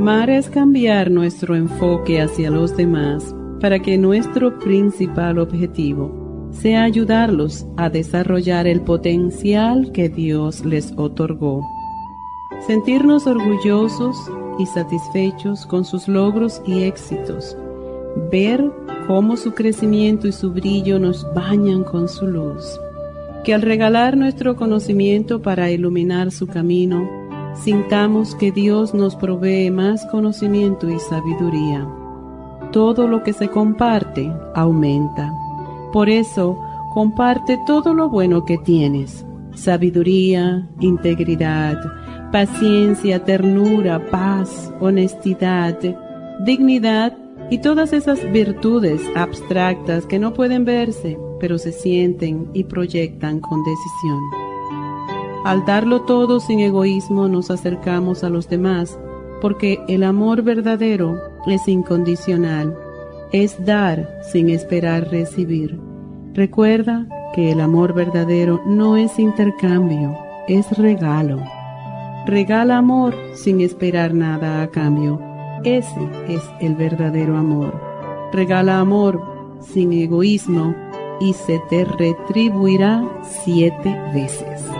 Amar es cambiar nuestro enfoque hacia los demás para que nuestro principal objetivo sea ayudarlos a desarrollar el potencial que Dios les otorgó. Sentirnos orgullosos y satisfechos con sus logros y éxitos. Ver cómo su crecimiento y su brillo nos bañan con su luz. Que al regalar nuestro conocimiento para iluminar su camino, sintamos que Dios nos provee más conocimiento y sabiduría. Todo lo que se comparte aumenta. Por eso, comparte todo lo bueno que tienes. Sabiduría, integridad, paciencia, ternura, paz, honestidad, dignidad y todas esas virtudes abstractas que no pueden verse, pero se sienten y proyectan con decisión. Al darlo todo sin egoísmo nos acercamos a los demás, porque el amor verdadero es incondicional, es dar sin esperar recibir. Recuerda que el amor verdadero no es intercambio, es regalo. Regala amor sin esperar nada a cambio. Ese es el verdadero amor. Regala amor sin egoísmo y se te retribuirá siete veces.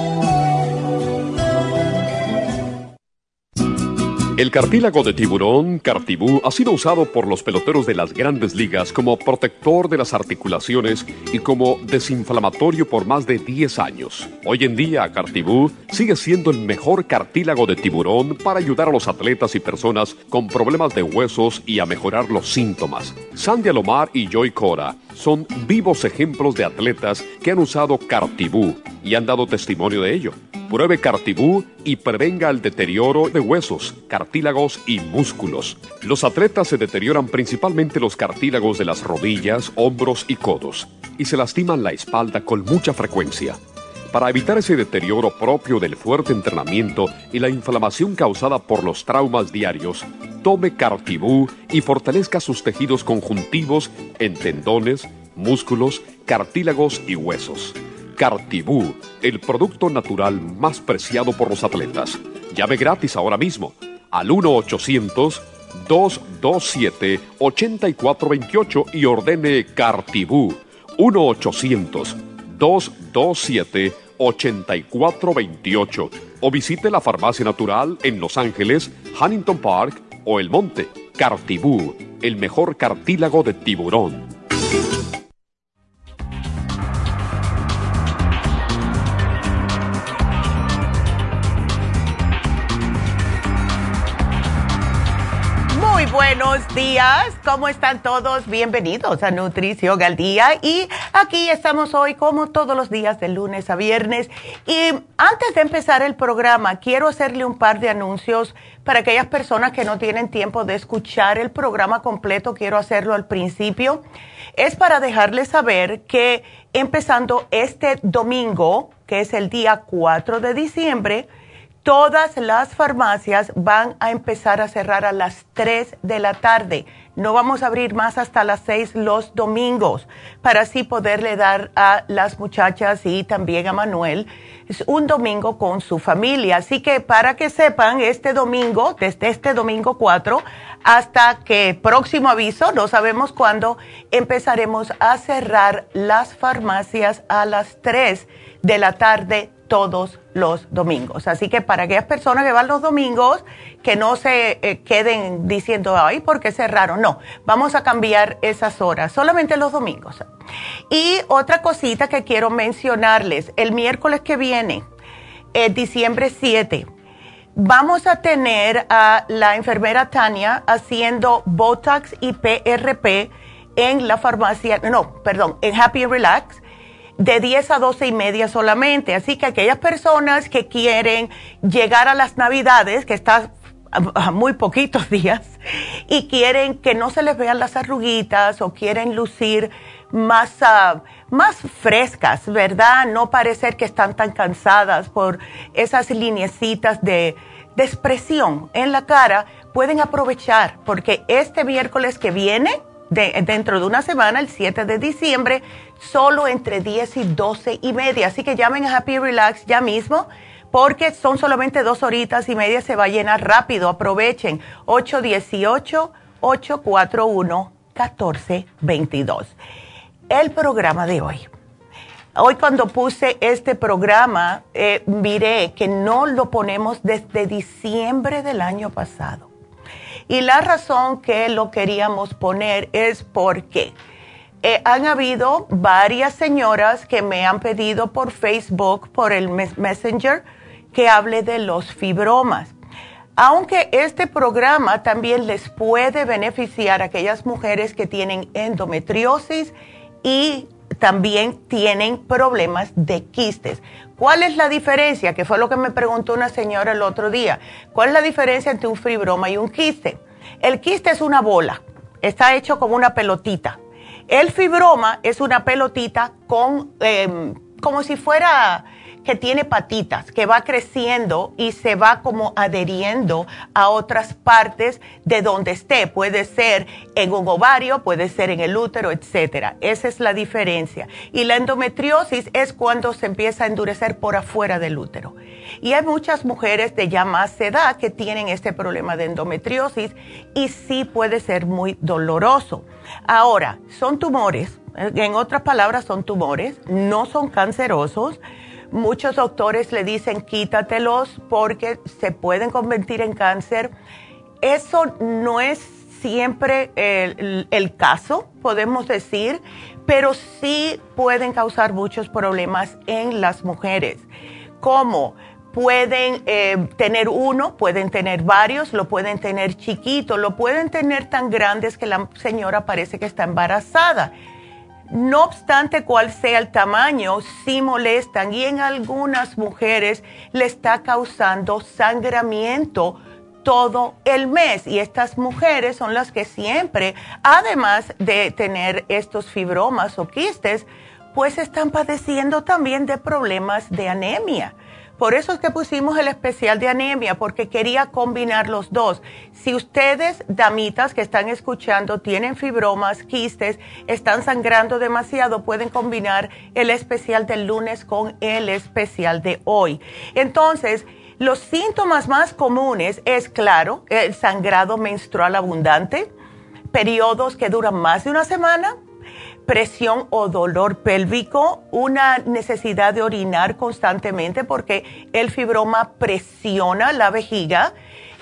El cartílago de tiburón, Cartibú, ha sido usado por los peloteros de las grandes ligas como protector de las articulaciones y como desinflamatorio por más de 10 años. Hoy en día, Cartibú sigue siendo el mejor cartílago de tiburón para ayudar a los atletas y personas con problemas de huesos y a mejorar los síntomas. Sandy Alomar y Joy Cora son vivos ejemplos de atletas que han usado Cartibú y han dado testimonio de ello. Pruebe Cartibú y prevenga el deterioro de huesos, cartílagos y músculos. Los atletas se deterioran principalmente los cartílagos de las rodillas, hombros y codos y se lastiman la espalda con mucha frecuencia. Para evitar ese deterioro propio del fuerte entrenamiento y la inflamación causada por los traumas diarios, tome Cartibú y fortalezca sus tejidos conjuntivos en tendones, músculos, cartílagos y huesos. Cartibú, el producto natural más preciado por los atletas. Llame gratis ahora mismo al 1-800-227-8428 y ordene Cartibú. 1-800-227-8428. O visite la farmacia natural en Los Ángeles, Huntington Park o El Monte. Cartibú, el mejor cartílago de tiburón. Buenos días. ¿Cómo están todos? Bienvenidos a Nutrición al Día. Y aquí estamos hoy como todos los días de lunes a viernes. Y antes de empezar el programa, quiero hacerle un par de anuncios para aquellas personas que no tienen tiempo de escuchar el programa completo. Quiero hacerlo al principio. Es para dejarles saber que empezando este domingo, que es el día 4 de diciembre, Todas las farmacias van a empezar a cerrar a las 3 de la tarde. No vamos a abrir más hasta las 6 los domingos para así poderle dar a las muchachas y también a Manuel un domingo con su familia. Así que para que sepan, este domingo, desde este domingo 4 hasta que próximo aviso, no sabemos cuándo, empezaremos a cerrar las farmacias a las 3 de la tarde todos los domingos. Así que para aquellas personas que van los domingos, que no se eh, queden diciendo, ay, ¿por qué cerraron? No, vamos a cambiar esas horas, solamente los domingos. Y otra cosita que quiero mencionarles, el miércoles que viene, eh, diciembre 7, vamos a tener a la enfermera Tania haciendo Botox y PRP en la farmacia, no, perdón, en Happy Relax de 10 a 12 y media solamente. Así que aquellas personas que quieren llegar a las navidades, que está a muy poquitos días, y quieren que no se les vean las arruguitas o quieren lucir más, ah, más frescas, ¿verdad? No parecer que están tan cansadas por esas lineecitas de, de expresión en la cara, pueden aprovechar porque este miércoles que viene, dentro de una semana, el 7 de diciembre, solo entre 10 y 12 y media. Así que llamen a Happy Relax ya mismo porque son solamente dos horitas y media, se va a llenar rápido. Aprovechen 818-841-1422. El programa de hoy. Hoy cuando puse este programa, eh, que no lo ponemos desde diciembre del año pasado. Y la razón que lo queríamos poner es porque eh, han habido varias señoras que me han pedido por Facebook, por el Messenger, que hable de los fibromas. Aunque este programa también les puede beneficiar a aquellas mujeres que tienen endometriosis y también tienen problemas de quistes. ¿Cuál es la diferencia? Que fue lo que me preguntó una señora el otro día. ¿Cuál es la diferencia entre un fibroma y un quiste? El quiste es una bola, está hecho como una pelotita. El fibroma es una pelotita con, em, como si fuera que tiene patitas, que va creciendo y se va como adheriendo a otras partes de donde esté. Puede ser en un ovario, puede ser en el útero, etcétera. Esa es la diferencia. Y la endometriosis es cuando se empieza a endurecer por afuera del útero. Y hay muchas mujeres de ya más edad que tienen este problema de endometriosis y sí puede ser muy doloroso. Ahora, son tumores, en otras palabras son tumores, no son cancerosos Muchos doctores le dicen quítatelos porque se pueden convertir en cáncer. Eso no es siempre el, caso, podemos decir, pero sí pueden causar muchos problemas en las mujeres. Como pueden eh, tener uno, pueden tener varios, lo pueden tener chiquito, lo pueden tener tan grandes que la señora parece que está embarazada. No obstante cuál sea el tamaño, sí molestan y en algunas mujeres le está causando sangramiento todo el mes. Y estas mujeres son las que siempre, además de tener estos fibromas o quistes, pues están padeciendo también de problemas de anemia. Por eso es que pusimos el especial de anemia, porque quería combinar los dos. Si ustedes, damitas que están escuchando, tienen fibromas, quistes, están sangrando demasiado, pueden combinar el especial del lunes con el especial de hoy. Entonces, los síntomas más comunes es, claro, el sangrado menstrual abundante, periodos que duran más de una semana, presión o dolor pélvico, una necesidad de orinar constantemente porque el fibroma presiona la vejiga.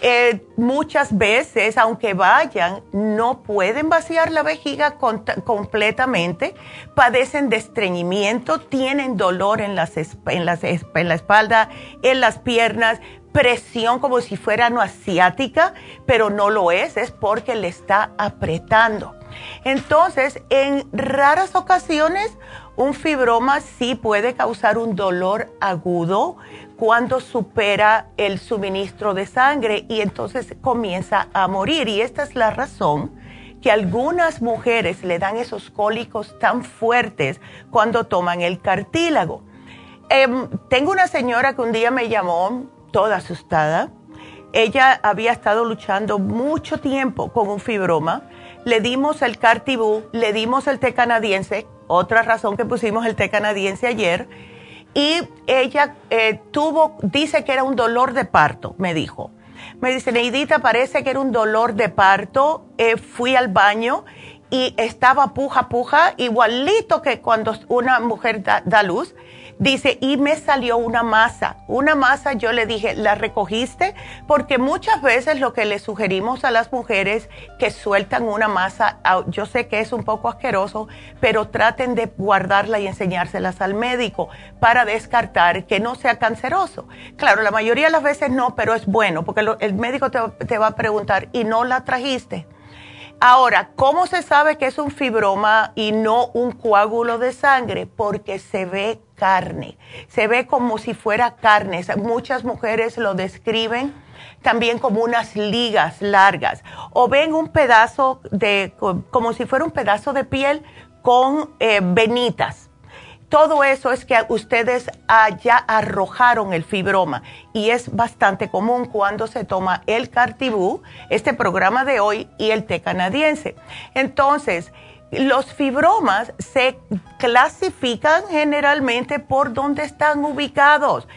Eh, muchas veces, aunque vayan, no pueden vaciar la vejiga completamente, padecen de estreñimiento, tienen dolor en, las, en, las, en la espalda, en las piernas, presión como si fuera no asiática, pero no lo es, es porque le está apretando. Entonces, en raras ocasiones, un fibroma sí puede causar un dolor agudo cuando supera el suministro de sangre y entonces comienza a morir. Y esta es la razón que algunas mujeres le dan esos cólicos tan fuertes cuando toman el cartílago. Em, tengo una señora que un día me llamó toda asustada. Ella había estado luchando mucho tiempo con un fibroma le dimos el Cartibú, le dimos el té canadiense, otra razón que pusimos el té canadiense ayer, y ella eh, tuvo, dice que era un dolor de parto, me dijo. Me dice, Neidita, parece que era un dolor de parto. Eh, fui al baño y estaba puja, puja, igualito que cuando una mujer da, luz. Dice, y me salió una masa. Una masa, yo le dije, ¿la recogiste? Porque muchas veces lo que le sugerimos a las mujeres que sueltan una masa, yo sé que es un poco asqueroso, pero traten de guardarla y enseñárselas al médico para descartar que no sea canceroso. Claro, la mayoría de las veces no, pero es bueno, porque el médico te, te va a preguntar, ¿y no la trajiste? Ahora, ¿cómo se sabe que es un fibroma y no un coágulo de sangre? Porque se ve carne, se ve como si fuera carne. Muchas mujeres lo describen también como unas ligas largas o ven un pedazo de, como si fuera un pedazo de piel con eh, venitas todo eso es que ustedes ya arrojaron el fibroma y es bastante común cuando se toma el Cartibú, este programa de hoy, y el té canadiense. Entonces, los fibromas se clasifican generalmente por dónde están ubicados.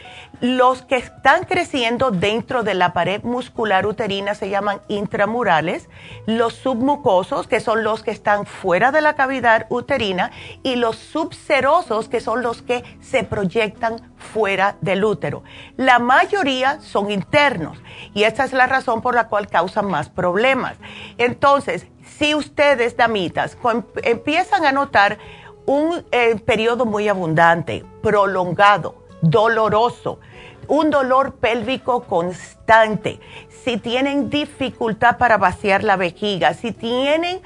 Los que están creciendo dentro de la pared muscular uterina se llaman intramurales, los submucosos, que son los que están fuera de la cavidad uterina, y los subserosos, que son los que se proyectan fuera del útero. La mayoría son internos y esta es la razón por la cual causan más problemas. Entonces, si ustedes, damitas, empiezan a notar un eh, periodo muy abundante, prolongado, doloroso, un dolor pélvico constante, si tienen dificultad para vaciar la vejiga, si tienen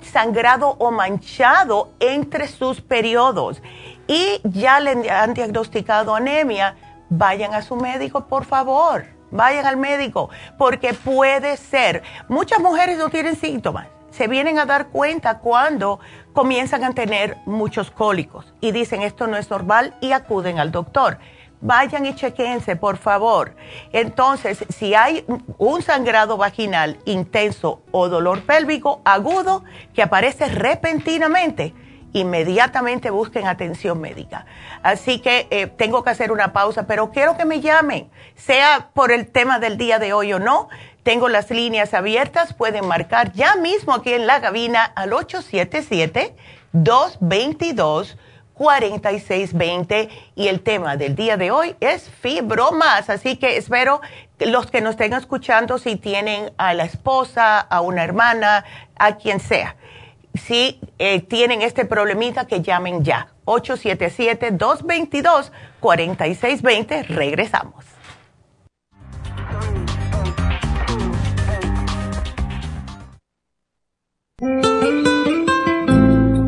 sangrado o manchado entre sus periodos y ya le han diagnosticado anemia, vayan a su médico, por favor, vayan al médico, porque puede ser, muchas mujeres no tienen síntomas, se vienen a dar cuenta cuando comienzan a tener muchos cólicos y dicen esto no es normal y acuden al doctor vayan y chequense, por favor. Entonces, si hay un sangrado vaginal intenso o dolor pélvico agudo que aparece repentinamente, inmediatamente busquen atención médica. Así que eh, tengo que hacer una pausa, pero quiero que me llamen, sea por el tema del día de hoy o no. Tengo las líneas abiertas, pueden marcar ya mismo aquí en la cabina al 877 222 4620 y el tema del día de hoy es fibromas. Así que espero que los que nos estén escuchando, si tienen a la esposa, a una hermana, a quien sea, si eh, tienen este problemita, que llamen ya. 877-222-4620. Regresamos.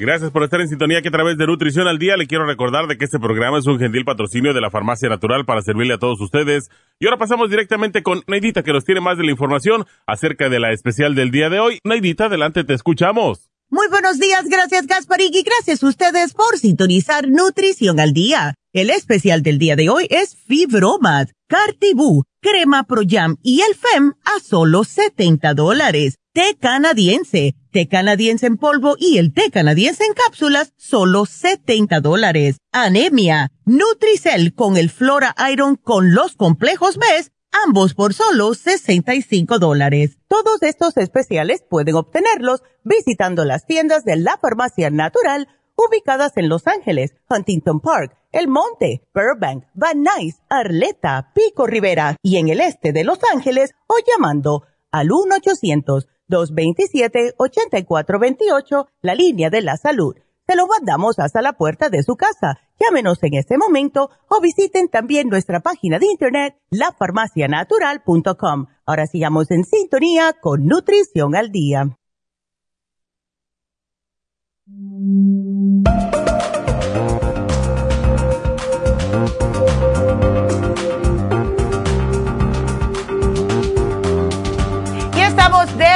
Gracias por estar en sintonía que a través de Nutrición al Día le quiero recordar de que este programa es un gentil patrocinio de la Farmacia Natural para servirle a todos ustedes. Y ahora pasamos directamente con Neidita que nos tiene más de la información acerca de la especial del día de hoy. Neidita, adelante, te escuchamos. Muy buenos días, gracias Gasparig y gracias a ustedes por sintonizar Nutrición al Día. El especial del día de hoy es Fibromat, Cartibú, Crema Pro Jam y el FEM a solo 70 dólares té canadiense, té canadiense en polvo y el té canadiense en cápsulas, solo 70 dólares. Anemia, Nutricel con el Flora Iron con los complejos MES, ambos por solo 65 dólares. Todos estos especiales pueden obtenerlos visitando las tiendas de la farmacia natural ubicadas en Los Ángeles, Huntington Park, El Monte, Burbank, Van Nuys, Arleta, Pico Rivera y en el este de Los Ángeles o llamando al 1 800 227-8428, la línea de la salud. Se lo mandamos hasta la puerta de su casa Llámenos en este momento o visiten también nuestra página de internet lafarmacianatural.com. Ahora sigamos en sintonía con Nutrición al Día.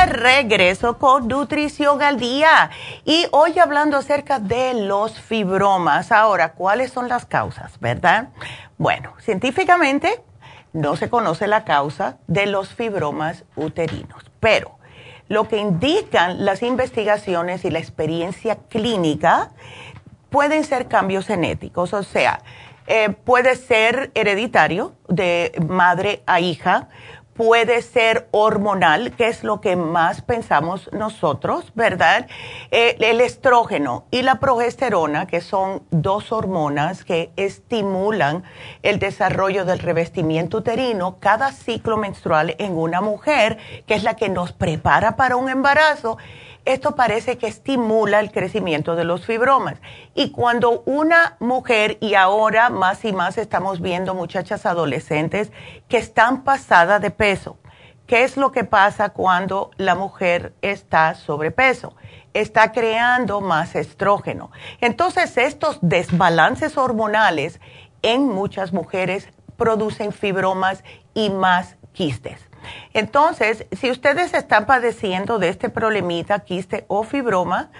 Regreso con Nutrición al Día y hoy hablando acerca de los fibromas. Ahora, ¿cuáles son las causas, verdad? Bueno, científicamente no se conoce la causa de los fibromas uterinos, pero lo que indican las investigaciones y la experiencia clínica pueden ser cambios genéticos, o sea, eh, puede ser hereditario de madre a hija, puede ser hormonal, que es lo que más pensamos nosotros, ¿verdad? Eh, el estrógeno y la progesterona, que son dos hormonas que estimulan el desarrollo del revestimiento uterino cada ciclo menstrual en una mujer, que es la que nos prepara para un embarazo esto parece que estimula el crecimiento de los fibromas. Y cuando una mujer, y ahora más y más estamos viendo muchachas adolescentes que están pasadas de peso, ¿qué es lo que pasa cuando la mujer está sobrepeso? Está creando más estrógeno. Entonces estos desbalances hormonales en muchas mujeres producen fibromas y más quistes. Entonces, si ustedes están padeciendo de este problemita, quiste o fibroma,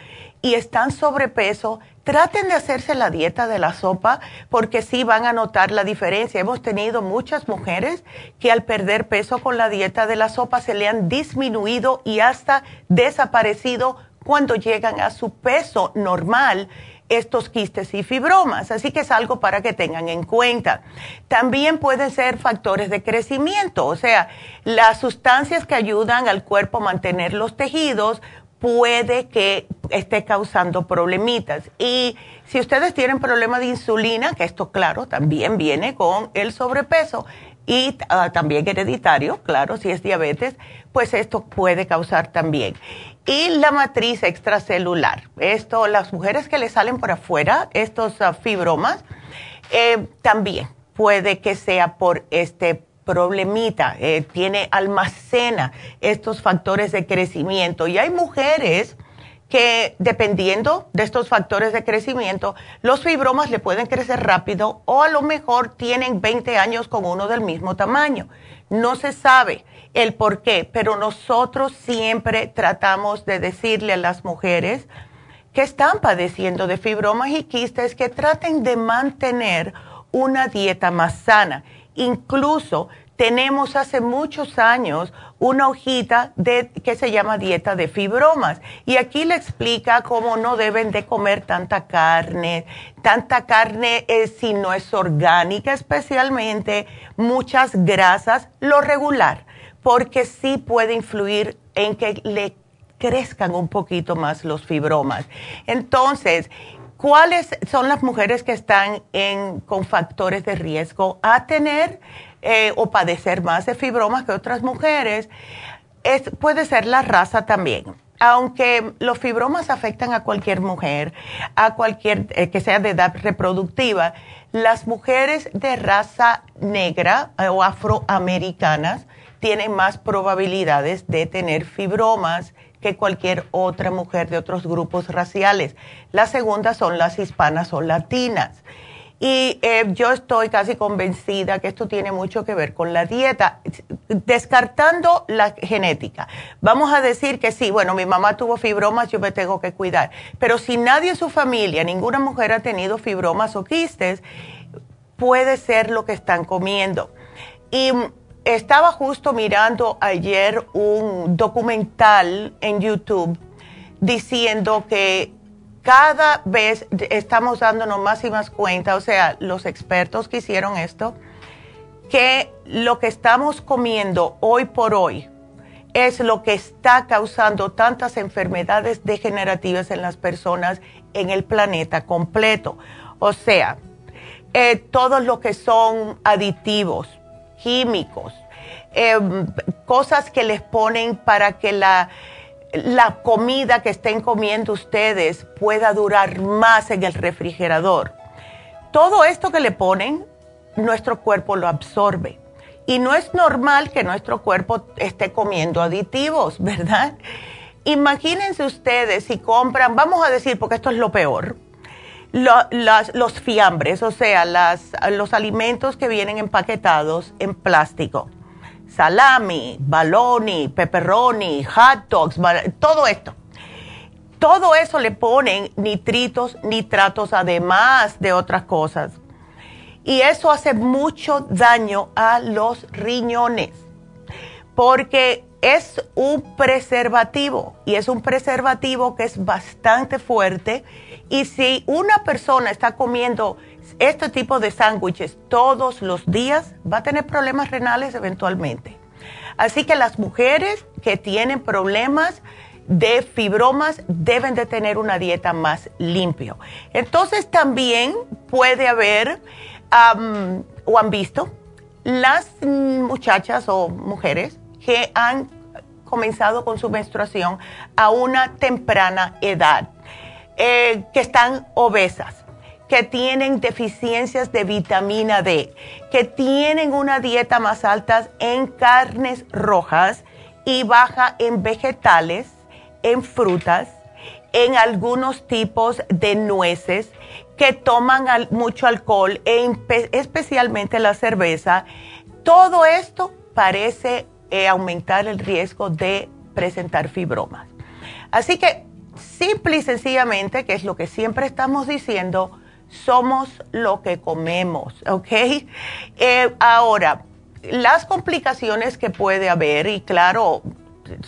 y están sobrepeso, traten de hacerse la dieta de la sopa porque sí van a notar la diferencia. Hemos tenido muchas mujeres que al perder peso con la dieta de la sopa se le han disminuido y hasta desaparecido cuando llegan a su peso normal estos quistes y fibromas. Así que es algo para que tengan en cuenta. También pueden ser factores de crecimiento, o sea, las sustancias que ayudan al cuerpo a mantener los tejidos puede que esté causando problemitas. Y si ustedes tienen problemas de insulina, que esto claro, también viene con el sobrepeso y ah, también hereditario, claro, si es diabetes, pues esto puede causar también y la matriz extracelular. Esto, las mujeres que le salen por afuera, estos ah, fibromas, eh, también puede que sea por este problemita, eh, tiene almacena estos factores de crecimiento. Y hay mujeres que dependiendo de estos factores de crecimiento, los fibromas le pueden crecer rápido o a lo mejor tienen 20 años con uno del mismo tamaño. No se sabe el por qué, pero nosotros siempre tratamos de decirle a las mujeres que están padeciendo de fibromas y quistes que traten de mantener una dieta más sana. Incluso tenemos hace muchos años una hojita de, que se llama dieta de fibromas. Y aquí le explica cómo no deben de comer tanta carne, tanta carne eh, si no es orgánica especialmente, muchas grasas, lo regular. Porque sí puede influir en que le crezcan un poquito más los fibromas. Entonces, ¿cuáles son las mujeres que están con factores de riesgo a tener eh, o padecer más de fibromas que otras mujeres? puede ser la raza también. Aunque los fibromas afectan a cualquier mujer, a cualquier eh, que sea de edad reproductiva, las mujeres de raza negra eh, o afroamericanas tienen más probabilidades de tener fibromas que cualquier otra mujer de otros grupos raciales. La segunda son las hispanas o latinas. Y eh, yo estoy casi convencida que esto tiene mucho que ver con la dieta, descartando la genética. Vamos a decir que sí, bueno, mi mamá tuvo fibromas, yo me tengo que cuidar. Pero si nadie en su familia, ninguna mujer ha tenido fibromas o quistes, puede ser lo que están comiendo. Y estaba justo mirando ayer un documental en YouTube diciendo que cada vez estamos dándonos más y más cuenta, o sea, los expertos que hicieron esto, que lo que estamos comiendo hoy por hoy es lo que está causando tantas enfermedades degenerativas en las personas en el planeta completo. O sea, eh, todo lo que son aditivos, químicos, em, cosas que les ponen para que la, la comida que estén comiendo ustedes pueda durar más en el refrigerador. todo esto que le ponen, nuestro cuerpo lo absorbe. Y no es normal que nuestro cuerpo esté comiendo aditivos, ¿verdad? Imagínense ustedes si compran, vamos a decir, porque esto es lo peor, los fiambres, o sea, los alimentos que vienen empaquetados en plástico. Salami, baloni, pepperoni, hot dogs, todo esto. Todo eso le ponen nitritos, nitratos, además de otras cosas. Y eso hace mucho daño a los riñones, porque es un preservativo y es un preservativo que es bastante fuerte. Y si una persona está comiendo este tipo de sándwiches todos los días, va a tener problemas renales eventualmente. Así que las mujeres que tienen problemas de fibromas deben de tener una dieta más limpia. Entonces también puede haber o han visto las muchachas o mujeres que han comenzado con su menstruación a una temprana edad, eh, que están obesas, que tienen deficiencias de vitamina D, que tienen una dieta más alta en carnes rojas y baja en vegetales, en frutas, en algunos tipos de nueces, que toman mucho alcohol, e especialmente la cerveza, todo esto parece eh, aumentar el riesgo de presentar fibromas. Así que, simple y sencillamente, que es lo que siempre estamos diciendo, somos lo que comemos, ¿ok? Eh, ahora, las complicaciones que puede haber, y claro,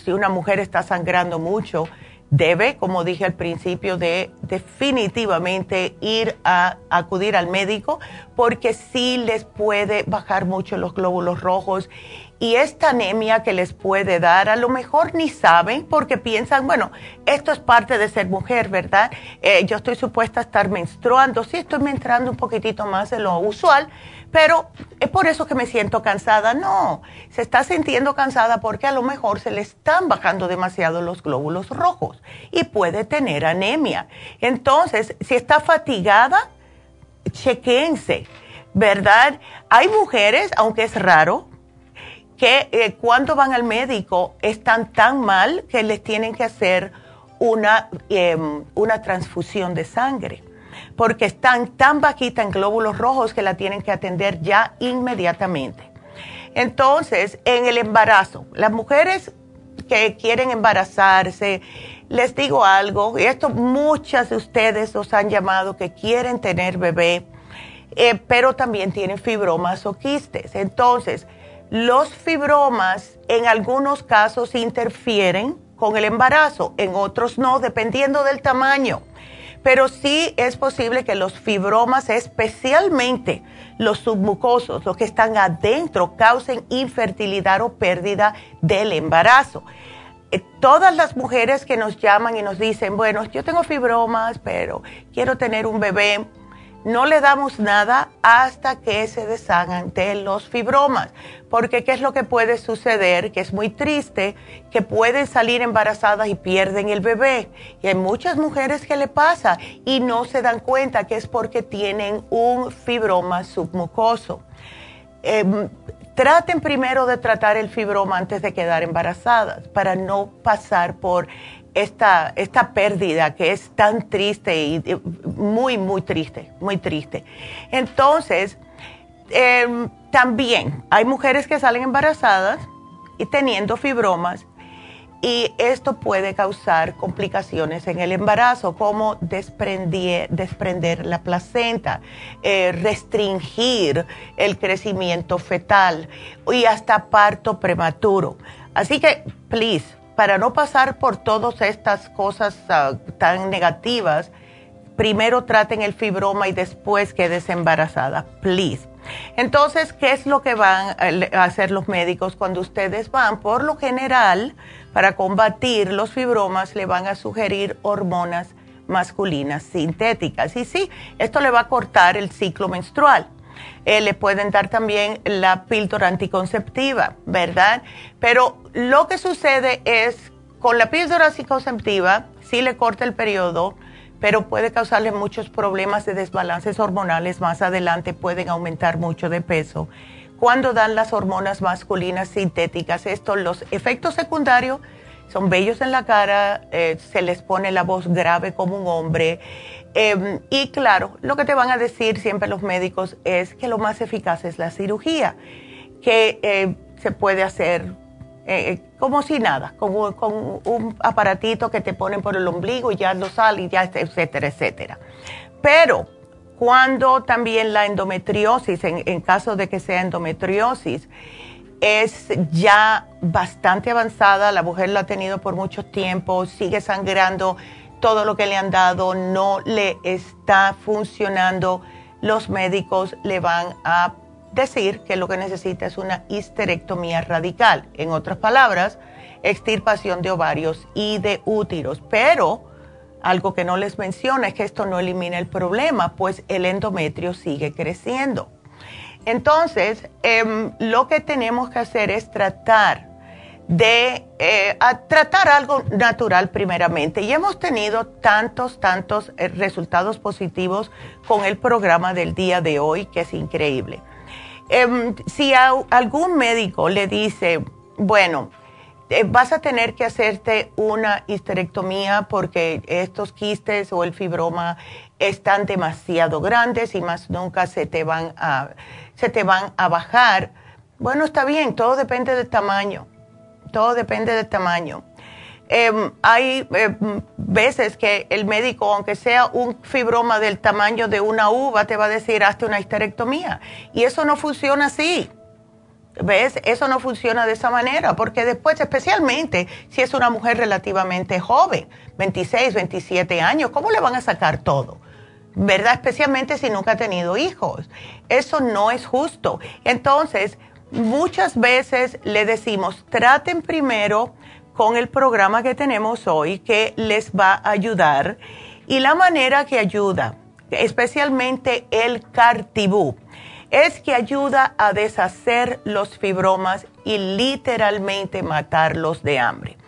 si una mujer está sangrando mucho, debe, como dije al principio, de definitivamente ir a acudir al médico porque sí les puede bajar mucho los glóbulos rojos y esta anemia que les puede dar, a lo mejor ni saben porque piensan, bueno, esto es parte de ser mujer, ¿verdad? Eh, yo estoy supuesta a estar menstruando, sí estoy menstruando un poquitito más de lo usual, pero es por eso que me siento cansada. No, se está sintiendo cansada porque a lo mejor se le están bajando demasiado los glóbulos rojos y puede tener anemia. Entonces, si está fatigada, chequense, ¿verdad? Hay mujeres, aunque es raro, que eh, cuando van al médico están tan mal que les tienen que hacer una, em, una transfusión de sangre, porque están tan bajitas en glóbulos rojos que la tienen que atender ya inmediatamente. Entonces, en el embarazo, las mujeres que quieren embarazarse, les digo algo, y esto muchas de ustedes os han llamado que quieren tener bebé, eh, pero también tienen fibromas o quistes. Entonces, los fibromas en algunos casos interfieren con el embarazo, en otros no, dependiendo del tamaño. Pero sí es posible que los fibromas, especialmente los submucosos, los que están adentro, causen infertilidad o pérdida del embarazo. Eh, todas las mujeres que nos llaman y nos dicen, bueno, yo tengo fibromas, pero quiero tener un bebé, no le damos nada hasta que se deshagan de los fibromas. Porque ¿qué es lo que puede suceder? Que es muy triste, que pueden salir embarazadas y pierden el bebé. Y hay muchas mujeres que le pasa y no se dan cuenta que es porque tienen un fibroma submucoso. Em, traten primero de tratar el fibroma antes de quedar embarazadas para no pasar por esta, esta pérdida que es tan triste y muy, muy triste, muy triste. Entonces, em, también hay mujeres que salen embarazadas y teniendo fibromas y esto puede causar complicaciones en el embarazo, como desprender la placenta, eh, restringir el crecimiento fetal y hasta parto prematuro. Así que, please, para no pasar por todas estas cosas ah, tan negativas, primero traten el fibroma y después quedes embarazada, please. Entonces, ¿qué es lo que van a hacer los médicos cuando ustedes van? Por lo general, para combatir los fibromas, le van a sugerir hormonas masculinas sintéticas. Y sí, esto le va a cortar el ciclo menstrual. Eh, le pueden dar también la píldora anticonceptiva, ¿verdad? Pero lo que sucede es, con la píldora anticonceptiva, sí le corta el periodo, pero puede causarle muchos problemas de desbalances hormonales. Más adelante pueden aumentar mucho de peso. Cuando dan las hormonas masculinas sintéticas, esto, los efectos secundarios son bellos en la cara, eh, se les pone la voz grave como un hombre. Em, y claro, lo que te van a decir siempre los médicos es que lo más eficaz es la cirugía, que eh, se puede hacer eh, como si nada, con, un aparatito que te ponen por el ombligo y ya lo sale y ya, etcétera, etcétera. Pero cuando también la endometriosis, en, en caso de que sea endometriosis, es ya bastante avanzada, la mujer lo ha tenido por mucho tiempo, sigue sangrando, todo lo que le han dado no le está funcionando, los médicos le van a decir que lo que necesita es una histerectomía radical, en otras palabras, extirpación de ovarios y de úteros, pero algo que no les menciona es que esto no elimina el problema, pues el endometrio sigue creciendo. Entonces, em, lo que tenemos que hacer es tratar de eh, tratar algo natural primeramente. Y hemos tenido tantos, tantos eh, resultados positivos con el programa del día de hoy, que es increíble. Em, si algún médico le dice, bueno, eh, vas a tener que hacerte una histerectomía porque estos quistes o el fibroma están demasiado grandes y más nunca se te van a se te van a bajar. Bueno, está bien, todo depende del tamaño, todo depende del tamaño. Em, hay em, veces que el médico, aunque sea un fibroma del tamaño de una uva, te va a decir, hazte una histerectomía. Y eso no funciona así. ¿Ves? Eso no funciona de esa manera, porque después, especialmente si es una mujer relativamente joven, 26, 27 años, ¿cómo le van a sacar todo? ¿Verdad? Especialmente si nunca ha tenido hijos. Eso no es justo. Entonces, muchas veces le decimos, traten primero con el programa que tenemos hoy que les va a ayudar y la manera que ayuda, especialmente el cartibú, es que ayuda a deshacer los fibromas y literalmente matarlos de hambre.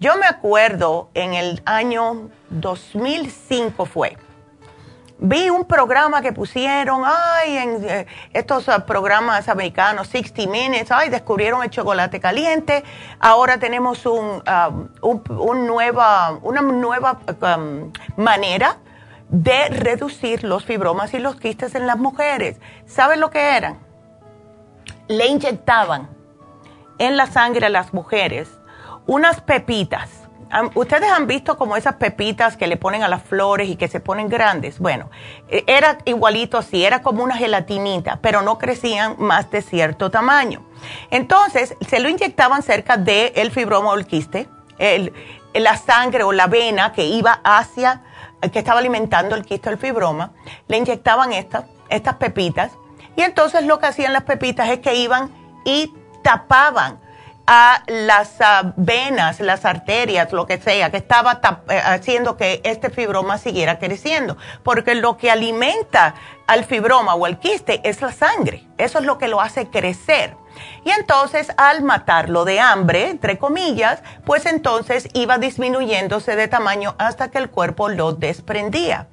Yo me acuerdo en el año 2005 fue vi un programa que pusieron, ay, en eh, estos ah, programas americanos, 60 Minutes, ay, descubrieron el chocolate caliente. Ahora tenemos un, nueva, una nueva um, manera de reducir los fibromas y los quistes en las mujeres. ¿Saben lo que eran? Le inyectaban en la sangre a las mujeres unas pepitas Ustedes han visto como esas pepitas que le ponen a las flores y que se ponen grandes. Bueno, e, era igualito así, era como una gelatinita, pero no crecían más de cierto tamaño. Entonces, se lo inyectaban cerca del el fibroma o el quiste, la sangre o la vena que iba hacia, que estaba alimentando el quiste o el fibroma, le inyectaban estas, estas pepitas. Y entonces lo que hacían las pepitas es que iban y tapaban a las venas, las arterias, lo que sea, que estaba eh, haciendo que este fibroma siguiera creciendo. Porque lo que alimenta al fibroma o al quiste es la sangre. Eso es lo que lo hace crecer. Y entonces al matarlo de hambre, entre comillas, pues entonces iba disminuyéndose de tamaño hasta que el cuerpo lo desprendía.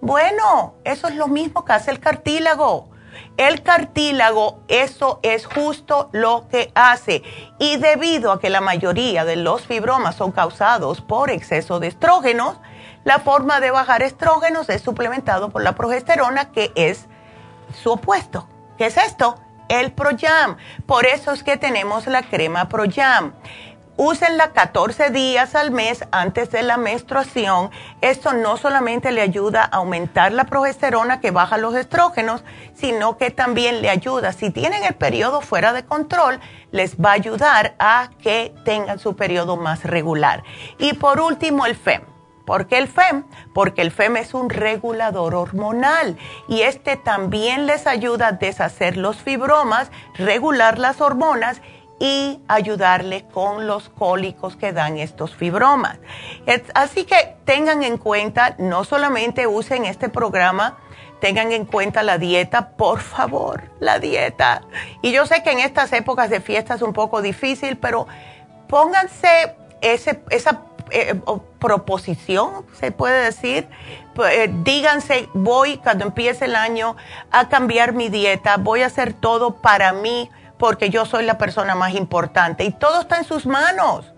Bueno, eso es lo mismo que hace el cartílago. El cartílago, eso es justo lo que hace. Y debido a que la mayoría de los fibromas son causados por exceso de estrógenos, la forma de bajar estrógenos es suplementado por la progesterona, que es su opuesto. ¿Qué es esto? El Proyam. Por eso es que tenemos la crema Proyam. Úsenla 14 días al mes antes de la menstruación. Esto no solamente le ayuda a aumentar la progesterona que baja los estrógenos, sino que también le ayuda, si tienen el periodo fuera de control, les va a ayudar a que tengan su periodo más regular. Y por último, el FEM. ¿Por qué el FEM? Porque el FEM es un regulador hormonal y este también les ayuda a deshacer los fibromas, regular las hormonas y ayudarle con los cólicos que dan estos fibromas. así que tengan en cuenta, no solamente usen este programa, tengan en cuenta la dieta, por favor, la dieta. Y yo sé que en estas épocas de fiesta es un poco difícil, pero pónganse ese, esa eh, proposición, se puede decir. Eh, díganse, voy cuando empiece el año a cambiar mi dieta, voy a hacer todo para mí porque yo soy la persona más importante y todo está en sus manos.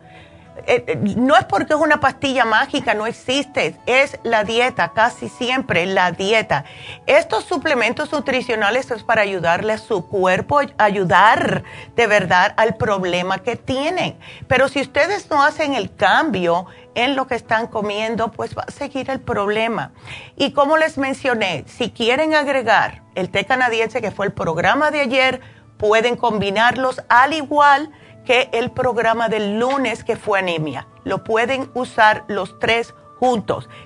Eh, eh, no es porque es una pastilla mágica, no existe, es la dieta, casi siempre la dieta. Estos suplementos nutricionales es para ayudarle a su cuerpo, ayudar de verdad al problema que tienen. Pero si ustedes no hacen el cambio en lo que están comiendo, pues va a seguir el problema. Y como les mencioné, si quieren agregar el té canadiense, que fue el programa de ayer, pueden combinarlos al igual que el programa del lunes que fue anemia. Lo pueden usar los tres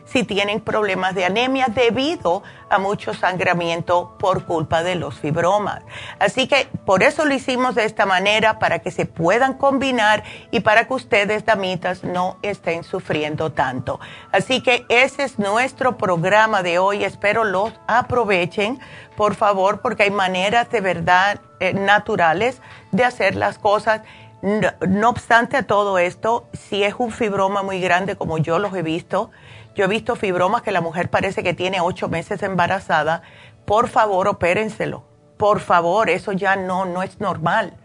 si tienen problemas de anemia debido a mucho sangramiento por culpa de los fibromas. Así que por eso lo hicimos de esta manera, para que se puedan combinar y para que ustedes, damitas, no estén sufriendo tanto. Así que ese es nuestro programa de hoy. Espero los aprovechen, por favor, porque hay maneras de verdad eh, naturales de hacer las cosas no, obstante a todo esto, si es un fibroma muy grande como yo los he visto, yo he visto fibromas que la mujer parece que tiene ocho meses embarazada, por favor opérenselo. Por favor, eso ya no, no es normal.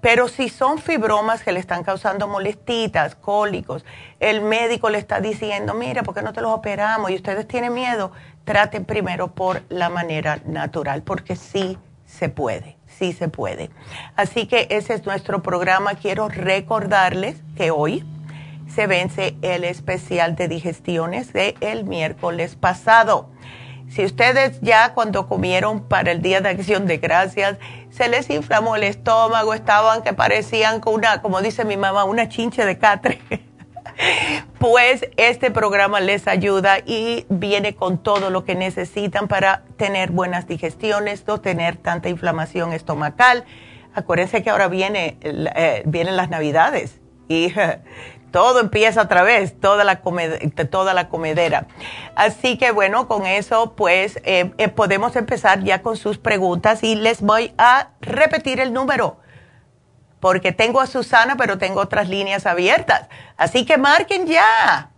Pero si son fibromas que le están causando molestitas, cólicos, el médico le está diciendo, mira, ¿por qué no te los operamos? Y ustedes tienen miedo, traten primero por la manera natural, porque sí se puede sí se puede. Así que ese es nuestro programa. Quiero recordarles que hoy se vence el especial de digestiones de el miércoles pasado. Si ustedes ya cuando comieron para el Día de Acción de Gracias se les inflamó el estómago, estaban que parecían con una, como dice mi mamá, una chinche de catre. pues este programa les ayuda y viene con todo lo que necesitan para tener buenas digestiones, no tener tanta inflamación estomacal. Acuérdense que ahora viene, eh, vienen las navidades y todo empieza otra vez, toda la, toda la comedera. Así que bueno, con eso pues eh, eh, podemos empezar ya con sus preguntas y les voy a repetir el número porque tengo a Susana, pero tengo otras líneas abiertas. Así que marquen ya,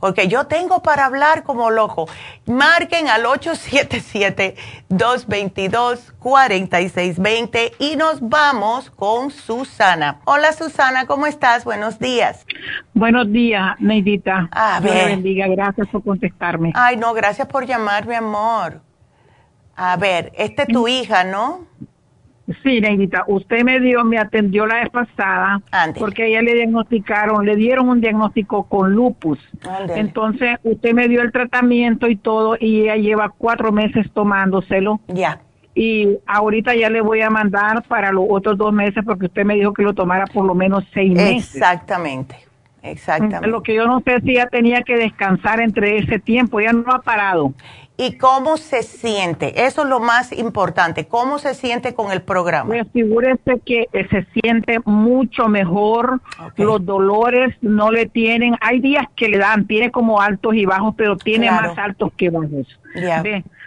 porque yo tengo para hablar como loco. Marquen al 877-222-4620 y nos vamos con Susana. Hola Susana, ¿cómo estás? Buenos días. Buenos días, Neidita. A ver. bendiga, gracias por contestarme. Ay, no, gracias por llamarme, amor. A ver, esta es tu hija, ¿no? Sí, Neidita, usted me dio, me atendió la vez pasada porque a ella le diagnosticaron, le dieron un diagnóstico con lupus. Entonces, usted me dio el tratamiento y todo y ella lleva cuatro meses tomándoselo. Ya. Y ahorita ya le voy a mandar para los otros dos meses porque usted me dijo que lo tomara por lo menos seis meses. Exactamente. Exactamente. Lo que yo no sé si ella tenía que descansar entre ese tiempo, ya no ha parado y cómo se siente. Eso es lo más importante. ¿Cómo se siente con el programa? Pues figúrese que eh, se siente mucho mejor. Los dolores no le tienen. Hay días que le dan, tiene como altos y bajos, pero tiene más altos que bajos.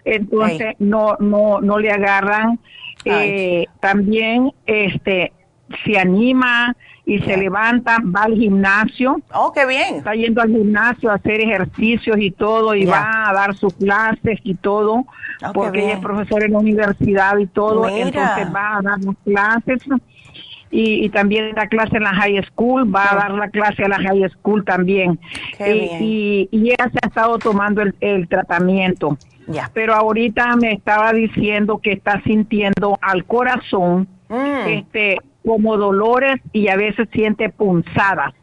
Entonces no no no le agarran. Eh, también este se anima y se levanta, va al gimnasio. Oh, qué bien. Está yendo al gimnasio a hacer ejercicios y todo y va a dar sus clases y todo, oh, porque ella es profesora en la universidad y todo, entonces va a dar las clases. Y, y, también da clase en la high school, va a dar la clase a la high school también. y, y, ella se ha estado tomando el, tratamiento. Pero ahorita me estaba diciendo que está sintiendo al corazón mm. este como dolores y a veces siente punzadas.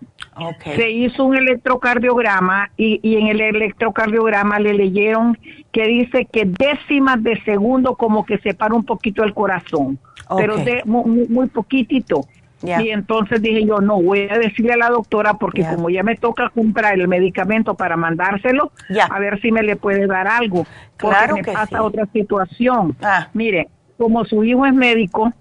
Se hizo un electrocardiograma y, y, en el electrocardiograma le leyeron que dice que décimas de segundo como que se para un poquito el corazón, pero de, muy, muy poquitito. Y entonces dije yo, no, voy a decirle a la doctora porque como ya me toca comprar el medicamento para mandárselo, a ver si me le puede dar algo. Porque claro me pasa otra situación. Ah. Mire, como su hijo es médico,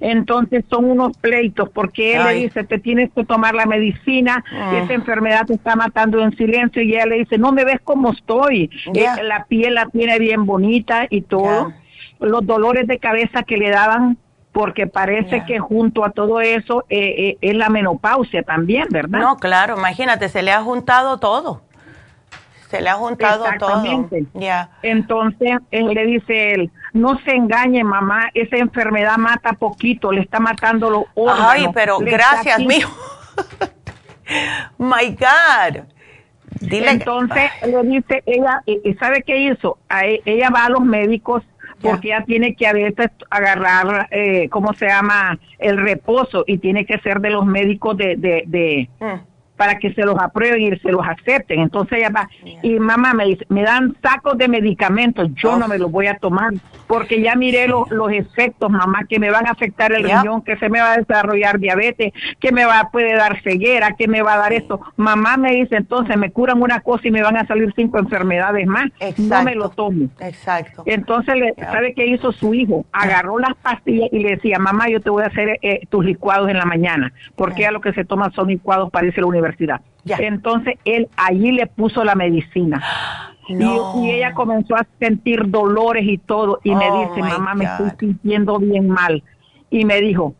entonces son unos pleitos porque él le dice, te tienes que tomar la medicina, y esa ah. enfermedad te está matando en silencio y ella le dice, no me ves como estoy, eh, la piel la tiene bien bonita y todo. Los dolores de cabeza que le daban porque parece que junto a todo eso eh, eh, es la menopausia también, ¿verdad? No, claro, imagínate, se le ha juntado todo. Se le ha juntado todo. Ya. Entonces, él le dice él, no se engañe, mamá, esa enfermedad mata poquito, le está matando los órganos. Ay, pero gracias, mío. My God. Dile Entonces, le dice, ella, ¿sabe qué hizo? E, ella va a los médicos porque ella tiene que a veces agarrar, eh, ¿cómo se llama? El reposo y tiene que ser de los médicos de, de, de mm para que se los aprueben y se los acepten. Entonces ella va y mamá me dice, me dan sacos de medicamentos, yo no me los voy a tomar porque ya miré los, los efectos, mamá, que me van a afectar el riñón, que se me va a desarrollar diabetes, que me va puede dar ceguera, que me va a dar esto. Mamá me dice, entonces me curan una cosa y me van a salir cinco enfermedades más. No me lo tomo. Exacto. Entonces, le, ¿sabe qué hizo su hijo? Agarró las pastillas y le decía, mamá, yo te voy a hacer eh, tus licuados en la mañana, porque ya lo que se toma son licuados para irse a universidad. Entonces, él allí le puso la medicina. Y, ella comenzó a sentir dolores y todo. Y me oh, dice, mamá, me estoy sintiendo bien mal. Y me dijo,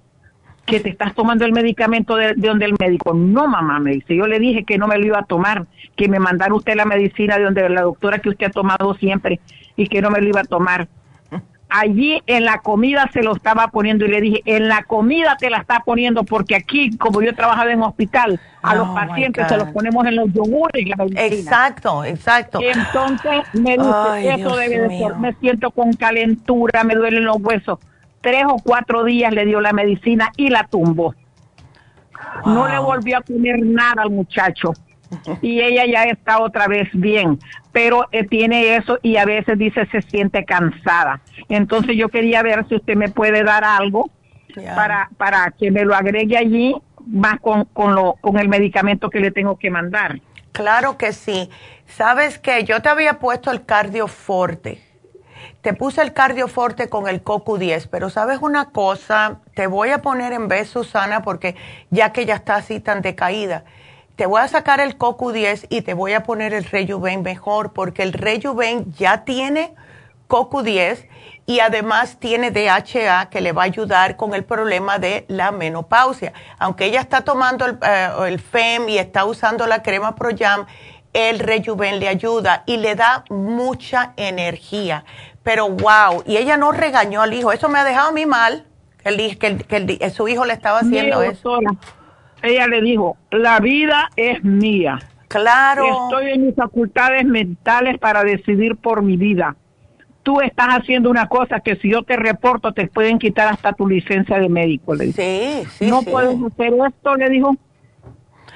que te estás tomando el medicamento de, donde el médico. No, mamá, me dice. Yo le dije que no me lo iba a tomar, que me mandara usted la medicina de donde la doctora que usted ha tomado siempre y que no me lo iba a tomar allí en la comida se lo estaba poniendo y le dije, en la comida te la está poniendo porque aquí, como yo trabajaba en hospital, a los oh, pacientes se los ponemos en los yogures y la medicina. Exacto, exacto. Entonces me dice, eso debe de ser, me siento con calentura, me duelen los huesos. Tres o cuatro días le dio la medicina y la tumbó. No le volvió a poner nada al muchacho y ella ya está otra vez bien, pero eh, tiene eso y a veces dice se siente cansada. Entonces yo quería ver si usted me puede dar algo para, para que me lo agregue allí más con, con, lo, con el medicamento que le tengo que mandar. Claro que sí. Sabes que yo te había puesto el cardioforte. Te puse el cardioforte con el CoQ10, pero sabes una cosa, te voy a poner en vez Susana porque ya que ya está así tan decaída te voy a sacar el CoQ10 y te voy a poner el Rejuven mejor, porque el Rejuven ya tiene CoQ10 y además tiene DHA que le va a ayudar con el problema de la menopausia. Aunque ella está tomando el, eh, FEM y está usando la crema ProYam, el Rejuven le ayuda y le da mucha energía. Pero wow, y ella no regañó al hijo. Eso me ha dejado a mí mal, que, que, su hijo le estaba haciendo eso ella le dijo, la vida es mía. Claro. Estoy en mis facultades mentales para decidir por mi vida. Tú estás haciendo una cosa que si yo te reporto te pueden quitar hasta tu licencia de médico. Le dijo. Sí, sí. No puedes hacer esto, le dijo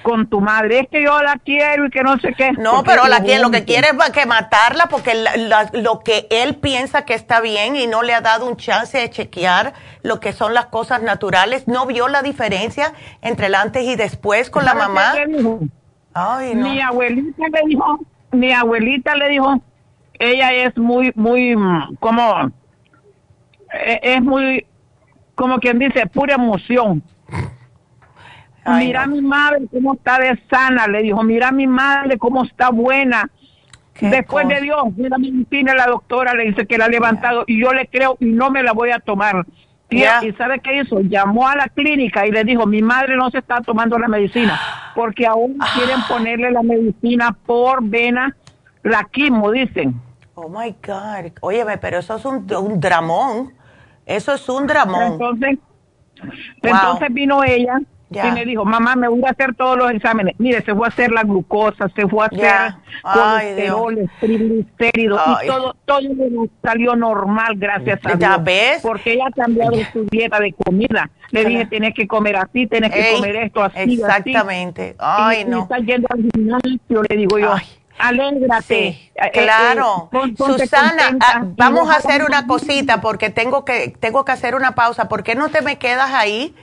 con tu madre. Es que yo la quiero y que no sé qué. No, pero la que, lo que quiere es que matarla porque lo que él piensa que está bien y no le ha dado un chance de chequear lo que son las cosas naturales. No vio la diferencia entre el antes y después con la mamá. Ay, no. Mi abuelita le dijo, mi abuelita le dijo, ella es muy, muy, como, e, es muy, como quien dice, pura emoción mira a mi madre cómo está de sana, le dijo, mira a mi madre cómo está buena. Después de Dios, mira medicina, la doctora le dice que la ha levantado y yo le creo y no me la voy a tomar. Y, sabe qué hizo? Llamó a la clínica y le dijo, mi madre no se está tomando la medicina porque aún ah. quieren ponerle la medicina por vena, la quimo, dicen. Oh, my God. Óyeme, pero eso es un, dramón. Eso es un dramón. Entonces, entonces vino ella y me dijo, mamá, me voy a hacer todos los exámenes. Mire, se fue a hacer la glucosa, se fue a hacer colesterol, triglicéridos, y todo, todo salió normal, gracias a Dios. ves? Porque ella ha cambiado su dieta de comida. Le dije, tienes que comer así, tienes que comer esto así, Exactamente. Ay, no. está yendo al gimnasio, le digo yo. Alégrate. Eh, eh, claro. Susana, ah, vamos a hacer una cosita porque tengo que, tengo que hacer una pausa. ¿Por qué no te me quedas ahí?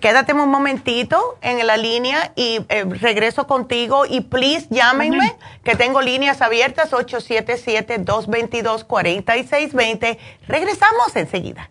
Quédate un momentito en la línea y eh, regreso contigo y please llámenme que tengo líneas abiertas 877-222-4620. Regresamos enseguida.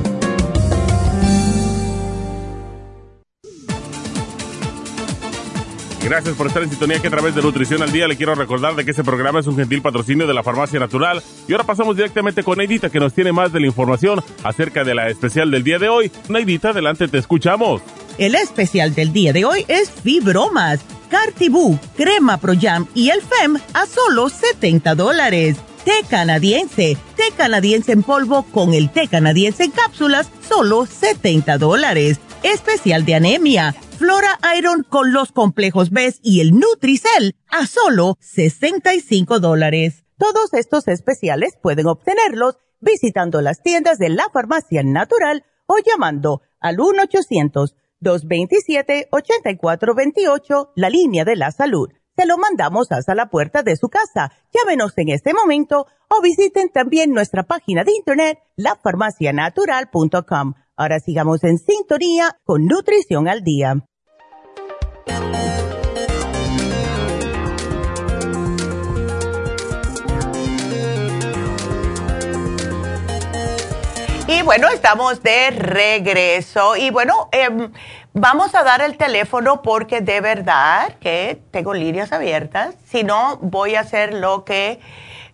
Gracias por estar en sintonía que a través de Nutrición al Día le quiero recordar de que este programa es un gentil patrocinio de la Farmacia Natural. Y ahora pasamos directamente con Neidita que nos tiene más de la información acerca de la especial del día de hoy. Neidita, adelante, te escuchamos. El especial del día de hoy es Fibromas, Cartibú, Crema Pro Jam y el FEM a solo 70 dólares. Té canadiense, té canadiense en polvo con el té canadiense en cápsulas, solo 70 dólares. Especial de anemia Flora Iron con los complejos B y el Nutricel a solo 65 dólares. Todos estos especiales pueden obtenerlos visitando las tiendas de la farmacia natural o llamando al 1-800-227-8428, la línea de la salud. Se lo mandamos hasta la puerta de su casa. Llámenos en este momento o visiten también nuestra página de internet, lafarmacianatural.com. Ahora sigamos en sintonía con Nutrición al Día. Y bueno, estamos de regreso. Y bueno, em, vamos a dar el teléfono porque de verdad que tengo líneas abiertas. Si no, voy a hacer lo que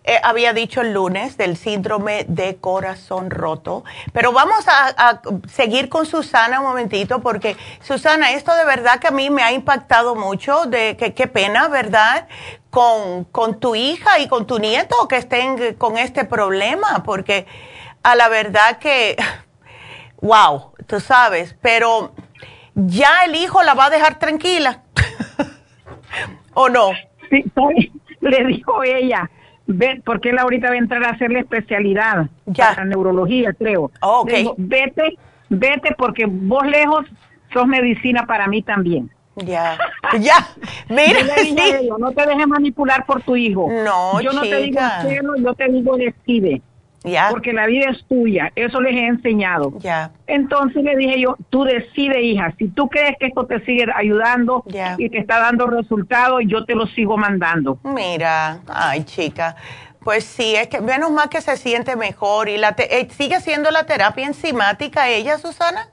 eh, había dicho el lunes del síndrome de corazón roto. Pero vamos a, seguir con Susana un momentito porque Susana, esto de verdad que a mí me ha impactado mucho, de que qué pena, ¿verdad? Con, con tu hija y con tu nieto que estén con este problema, porque a la verdad que, wow, tú sabes, pero ya el hijo la va a dejar tranquila. ¿O no? Sí, le dijo ella, ve, porque él ahorita va a entrar a hacer la especialidad ya. para neurología, creo. Oh, okay. vete, vete porque vos lejos sos medicina para mí también. Ya, ya, mira. no te dejes manipular por tu hijo. No, Yo no te digo cielo, yo te digo decide. Porque la vida es tuya, eso les he enseñado. Entonces le dije yo, tú decide, hija, si tú crees que esto te sigue ayudando y te está dando resultados, yo te lo sigo mandando. Mira, ay chica, pues sí, es que menos mal que se siente mejor. ¿Y la eh, sigue siendo la terapia enzimática ella, Susana?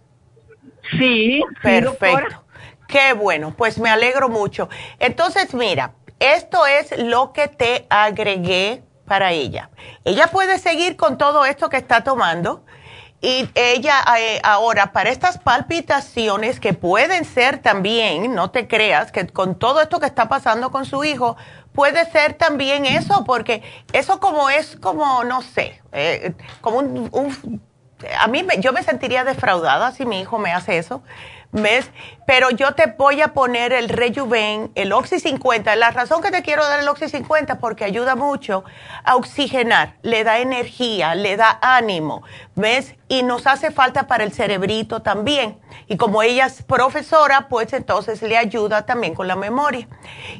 Sí. Perfecto. Qué bueno, pues me alegro mucho. Entonces, mira, esto es lo que te agregué para ella. Ella puede seguir con todo esto que está tomando y ella eh, ahora para estas palpitaciones que pueden ser también, no te creas, que con todo esto que está pasando con su hijo, puede ser también eso, porque eso como es como, no sé, eh, como un, a mí yo me sentiría defraudada si mi hijo me hace eso. ¿Ves? Pero yo te voy a poner el Rejuven, el Oxy 50. La razón que te quiero dar el Oxy 50 porque ayuda mucho a oxigenar, le da energía, le da ánimo, ¿ves? Y nos hace falta para el cerebrito también. Y como ella es profesora, pues entonces le ayuda también con la memoria.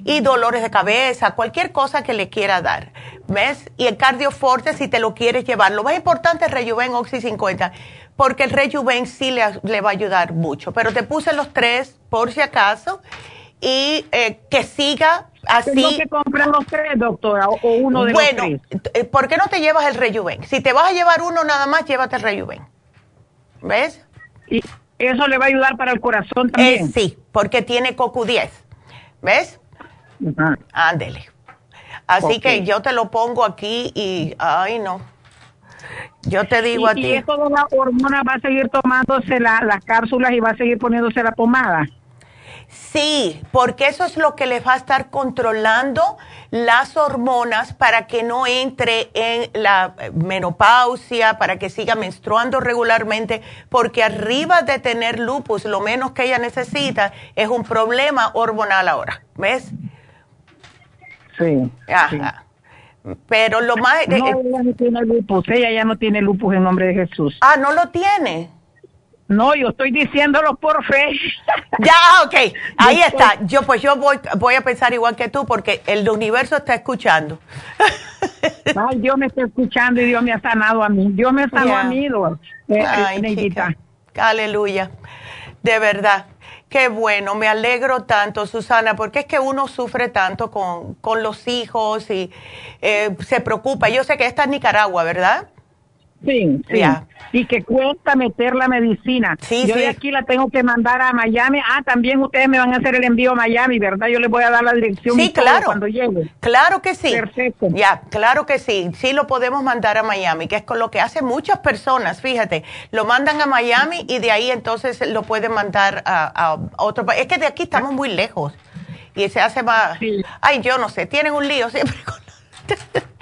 Y dolores de cabeza, cualquier cosa que le quiera dar, ¿ves? Y el cardioforte si te lo quieres llevar. Lo más importante es Rejuven Oxy 50 porque el rejuven sí le, va a ayudar mucho. Pero te puse los tres por si acaso y eh, que siga así. Tengo que comprar los tres, doctora, o uno de los tres. Bueno, eh, ¿por qué no te llevas el rejuven? Si te vas a llevar uno nada más, llévate el rejuven. ¿Ves? Y eso le va a ayudar para el corazón también. Eh, sí, porque tiene CoQ10. ¿Ves? Ándele. Así que yo te lo pongo aquí y, ay no, Yo te digo a ti. ¿Y eso de la hormona va a seguir tomándose las cápsulas y va a seguir poniéndose la pomada? Sí, porque eso es lo que le va a estar controlando las hormonas para que no entre en la menopausia, para que siga menstruando regularmente, porque arriba de tener lupus, lo menos que ella necesita es un problema hormonal ahora, ¿ves? Sí. Ajá. Pero lo más... No, ella no tiene lupus, ella ya no tiene lupus en nombre de Jesús. Ah, ¿no lo tiene? No, yo estoy diciéndolo por fe. Ya, ok, ahí está. Yo pues yo voy, voy a pensar igual que tú porque el universo está escuchando. Ay, Dios me está escuchando y Dios me ha sanado a mí. Dios me sanó a mí, eh, Ay, Aleluya. De verdad. Qué bueno, me alegro tanto, Susana, porque es que uno sufre tanto con, con los hijos y eh, se preocupa. Yo sé que esta es Nicaragua, ¿verdad? Sí, sí. Y que cuesta meter la medicina. Sí, Yo de aquí la tengo que mandar a Miami. Ah, también ustedes me van a hacer el envío a Miami, ¿verdad? Yo les voy a dar la dirección sí, claro. cuando llegue. Claro que sí. Perfecto. Ya, claro que sí. Sí lo podemos mandar a Miami, que es con lo que hacen muchas personas, fíjate. Lo mandan a Miami y de ahí entonces lo pueden mandar a, otro país. Es que de aquí estamos muy lejos y se hace más... Ay, yo no sé, tienen un lío siempre con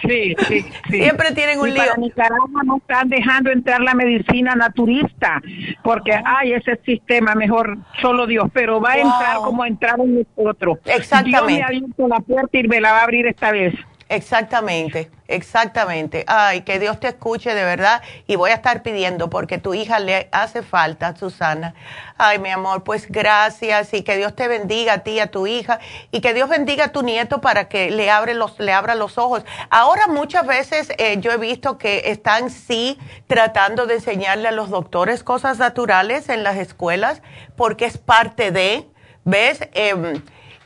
Sí, sí, Siempre tienen un lío. Para Nicaragua no están dejando entrar la medicina naturista, porque hay ese sistema, mejor solo Dios, pero va a entrar como entraron nosotros. Exactamente. Dios me ha abierto la puerta y me la va a abrir esta vez. Exactamente, exactamente. Ay, que Dios te escuche de verdad y voy a estar pidiendo porque tu hija le hace falta, Susana. Ay, mi amor, pues gracias y que Dios te bendiga a ti, a tu hija y que Dios bendiga a tu nieto para que le, abre los, le abra los ojos. Ahora muchas veces eh, yo he visto que están sí tratando de enseñarle a los doctores cosas naturales en las escuelas porque es parte de, ¿ves? Eh,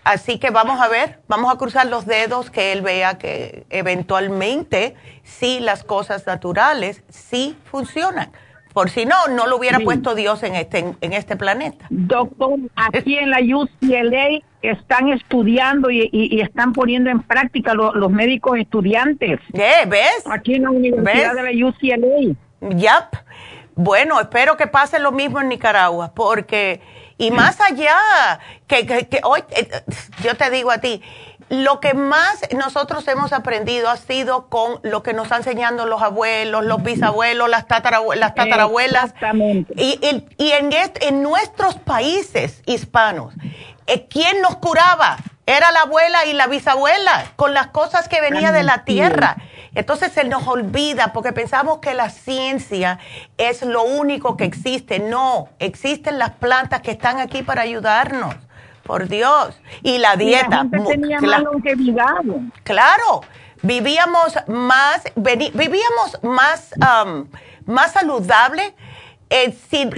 Así que vamos a ver, vamos a cruzar los dedos que él vea que eventualmente sí las cosas naturales sí funcionan. Por si no, no lo hubiera puesto Dios en este, en este planeta. Doctor, aquí en la UCLA están estudiando y, están poniendo en práctica los médicos estudiantes. ¿Eh? ¿Ves? Aquí en la Universidad de la UCLA. Yep. Bueno, espero que pase lo mismo en Nicaragua, porque y más allá, que, que, hoy, eh, yo te digo a ti, lo que más nosotros hemos aprendido ha sido con lo que nos han enseñando los abuelos, los bisabuelos, las, las tatarabuelas. Exactamente. Y, y, en, en nuestros países hispanos, eh, ¿quién nos curaba? Era la abuela y la bisabuela, con las cosas que venía de la tierra. Entonces se nos olvida porque pensamos que la ciencia es lo único que existe. No, existen las plantas que están aquí para ayudarnos. Por Dios. Y la dieta. Claro, vivíamos más, vivíamos más, um, más saludable. Eh, si,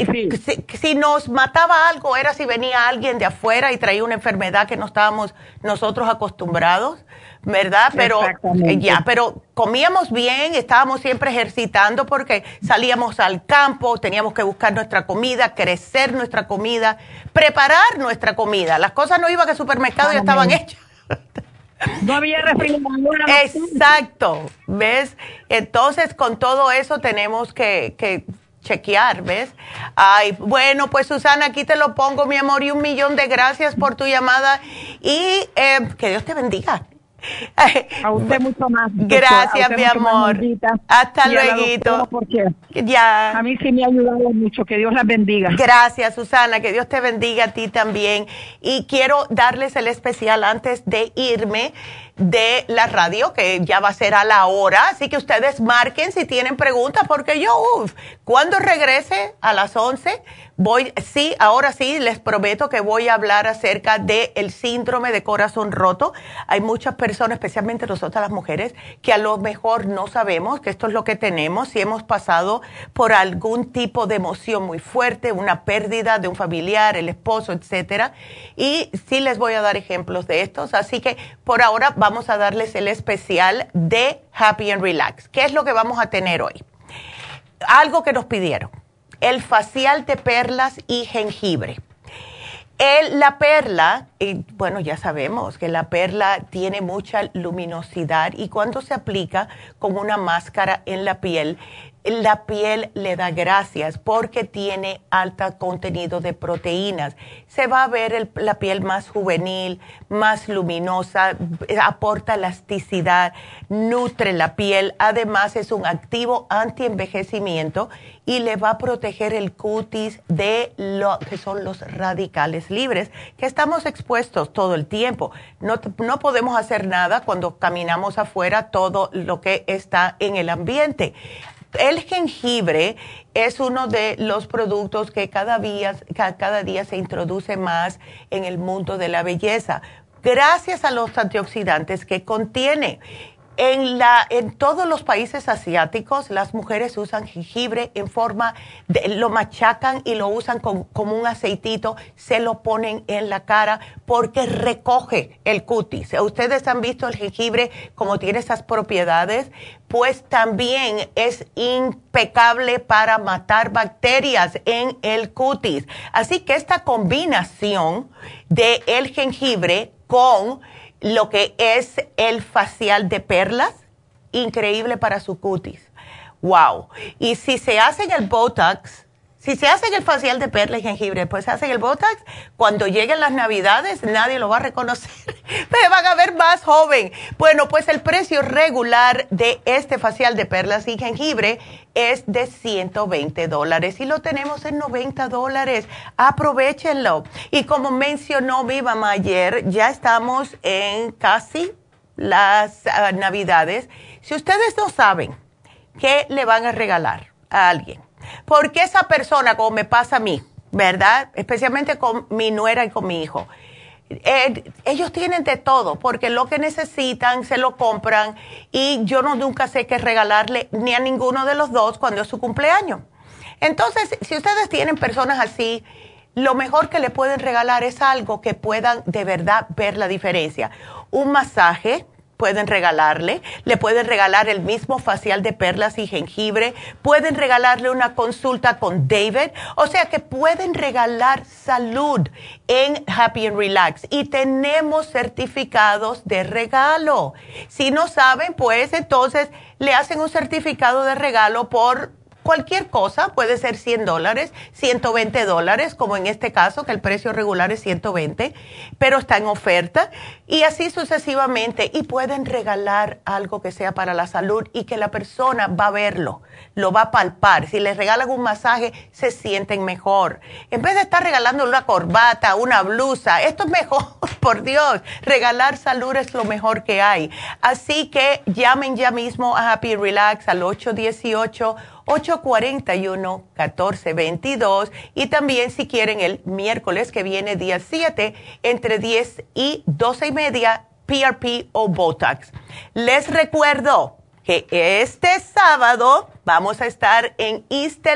si, nos mataba algo era si venía alguien de afuera y traía una enfermedad que no estábamos nosotros acostumbrados. ¿verdad? Pero eh, ya, pero comíamos bien, estábamos siempre ejercitando porque salíamos al campo, teníamos que buscar nuestra comida, crecer nuestra comida, preparar nuestra comida. Las cosas no iban al supermercado y estaban hechas. No había refrigeración. Exacto, ¿ves? Entonces, con todo eso tenemos que, que chequear, ¿ves? Ay, bueno, pues Susana, aquí te lo pongo, mi amor, y un millón de gracias por tu llamada y eh, que Dios te bendiga. A usted mucho más. Gracias, mi amor. Hasta luego. Ya. A mí sí me ha ayudado mucho. Que Dios las bendiga. Gracias, Susana. Que Dios te bendiga a ti también. Y quiero darles el especial antes de irme de la radio, que ya va a ser a la hora. Así que ustedes marquen si tienen preguntas, porque yo, uff, cuando regrese a las 11, voy, sí, ahora sí, les prometo que voy a hablar acerca del el síndrome de corazón roto. Hay muchas personas, especialmente nosotras las mujeres, que a lo mejor no sabemos que esto es lo que tenemos, si hemos pasado por algún tipo de emoción muy fuerte, una pérdida de un familiar, el esposo, etcétera. Y sí les voy a dar ejemplos de estos. Así que por ahora vamos vamos a darles el especial de Happy and Relax. ¿Qué es lo que vamos a tener hoy? Algo que nos pidieron. El facial de perlas y jengibre. El, la perla, y bueno, ya sabemos que la perla tiene mucha luminosidad y cuando se aplica con una máscara en la piel, la piel le da gracias porque tiene alto contenido de proteínas. Se va a ver la piel más juvenil, más luminosa, aporta elasticidad, nutre la piel. Además es un activo anti-envejecimiento y le va a proteger el cutis de lo que son los radicales libres, que estamos expuestos todo el tiempo. No, no podemos hacer nada cuando caminamos afuera todo lo que está en el ambiente el jengibre es uno de los productos que cada día, se introduce más en el mundo de la belleza, gracias a los antioxidantes que contiene. En, la, en todos los países asiáticos, las mujeres usan jengibre en forma de, lo machacan y lo usan como un aceitito, se lo ponen en la cara porque recoge el cutis. Ustedes han visto el jengibre como tiene esas propiedades, pues también es impecable para matar bacterias en el cutis. Así que esta combinación de el jengibre con lo que es el facial de perlas, increíble para su cutis. Wow. Y si se hacen el Botox, si se hace el facial de perla y jengibre, pues se hace el Botox, cuando lleguen las navidades nadie lo va a reconocer. Me van a ver más joven. Bueno, pues el precio regular de este facial de perlas y jengibre es de 120 dólares y lo tenemos en 90 dólares. Aprovechenlo. Y como mencionó mi mamá ayer, ya estamos en casi las ah, navidades. Si ustedes no saben qué le van a regalar a alguien, porque esa persona, como me pasa a mí, ¿verdad? Especialmente con mi nuera y con mi hijo. Eh, ellos tienen de todo, porque lo que necesitan se lo compran y yo no nunca sé qué regalarle ni a ninguno de los dos cuando es su cumpleaños. Entonces, si ustedes tienen personas así, lo mejor que le pueden regalar es algo que puedan de verdad ver la diferencia. Un masaje, pueden regalarle, le pueden regalar el mismo facial de perlas y jengibre, pueden regalarle una consulta con David, o sea que pueden regalar salud en Happy and Relax y tenemos certificados de regalo. Si no saben, pues entonces le hacen un certificado de regalo por cualquier cosa, puede ser 100 dólares, 120 dólares, como en este caso, que el precio regular es 120, pero está en oferta, y así sucesivamente. Y pueden regalar algo que sea para la salud y que la persona va a verlo, lo va a palpar. Si les regalan un masaje, se sienten mejor. En vez de estar regalando una corbata, una blusa, esto es mejor, por Dios. Regalar salud es lo mejor que hay. Así que llamen ya mismo a Happy Relax al 818 841-1422 y también si quieren el miércoles que viene, día 7, entre 10 y 12 y media, PRP o Botox. Les recuerdo que este sábado vamos a estar en East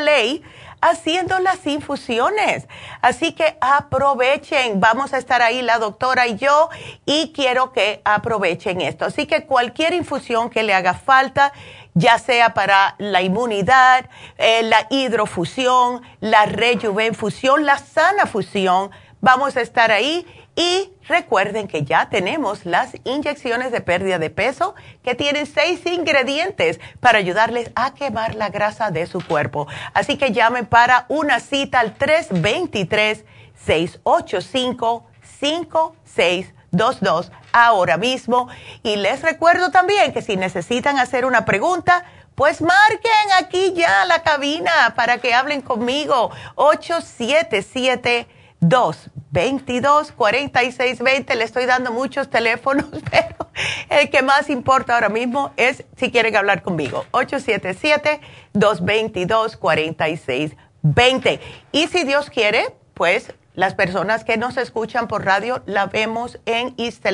haciendo las infusiones. Así que aprovechen, vamos a estar ahí la doctora y yo y quiero que aprovechen esto. Así que cualquier infusión que le haga falta, ya sea para la inmunidad, eh, la hidrofusión, la rejuvenfusión, la sana fusión, vamos a estar ahí y recuerden que ya tenemos las inyecciones de pérdida de peso que tienen seis ingredientes para ayudarles a quemar la grasa de su cuerpo. Así que llamen para una cita al 323-685-5622 ahora mismo. Y les recuerdo también que si necesitan hacer una pregunta, pues marquen aquí ya la cabina para que hablen conmigo. 877 222-4620. Le estoy dando muchos teléfonos, pero el que más importa ahora mismo es si quieren hablar conmigo. 877-222-4620. Y si Dios quiere, pues las personas que nos escuchan por radio la vemos en East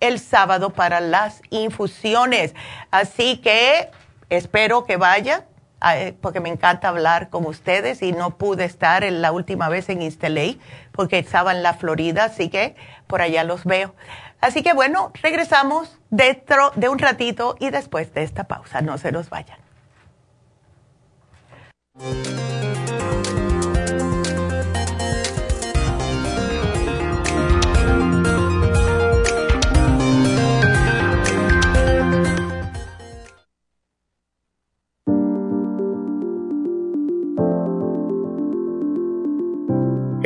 el sábado para las infusiones. Así que espero que vaya porque me encanta hablar con ustedes y no pude estar en la última vez en East porque estaba en la Florida, así que por allá los veo. Así que bueno, regresamos dentro de un ratito y después de esta pausa, no se nos vayan.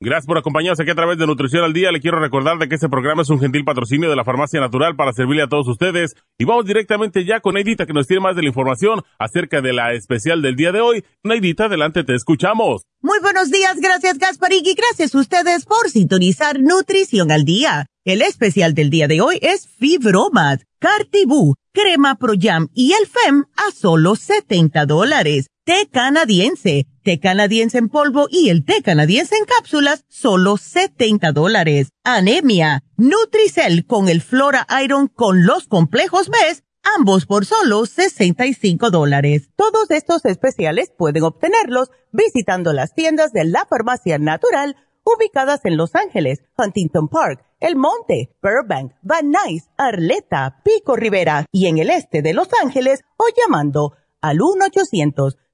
Gracias por acompañarnos aquí a través de Nutrición al Día. Le quiero recordar de que este programa es un gentil patrocinio de la Farmacia Natural para servirle a todos ustedes. Y vamos directamente ya con Neidita que nos tiene más de la información acerca de la especial del día de hoy. Neidita, adelante, te escuchamos. Muy buenos días, gracias Gasparín y gracias a ustedes por sintonizar Nutrición al Día. El especial del día de hoy es Fibromat, Cartibú, Crema Pro Jam y el FEM a solo 70 dólares té canadiense, té canadiense en polvo y el té canadiense en cápsulas, solo 70 dólares. Anemia, Nutricel con el Flora Iron con los complejos B, ambos por solo 65 dólares. Todos estos especiales pueden obtenerlos visitando las tiendas de la farmacia natural ubicadas en Los Ángeles, Huntington Park, El Monte, Burbank, Van Nuys, Arleta, Pico Rivera y en el este de Los Ángeles o llamando al 1 800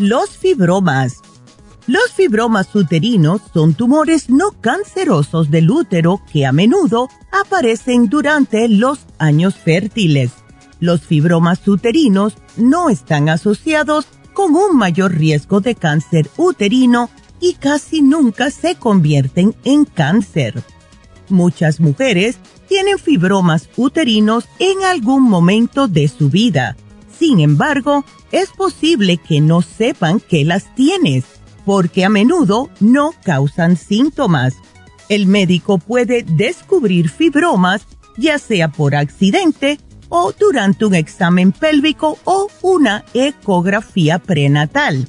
Los fibromas. Los fibromas uterinos son tumores no cancerosos del útero que a menudo aparecen durante los años fértiles. Los fibromas uterinos no están asociados con un mayor riesgo de cáncer uterino y casi nunca se convierten en cáncer. Muchas mujeres tienen fibromas uterinos en algún momento de su vida. Sin embargo, es posible que no sepan que las tienes, porque a menudo no causan síntomas. El médico puede descubrir fibromas ya sea por accidente o durante un examen pélvico o una ecografía prenatal.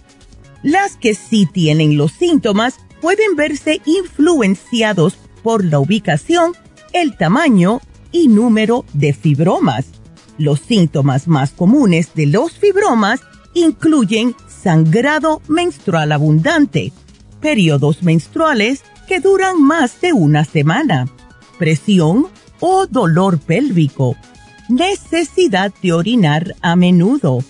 Las que sí tienen los síntomas pueden verse influenciados por la ubicación, el tamaño y número de fibromas. Los síntomas más comunes de los fibromas incluyen sangrado menstrual abundante, periodos menstruales que duran más de una semana, presión o dolor pélvico, necesidad de orinar a menudo,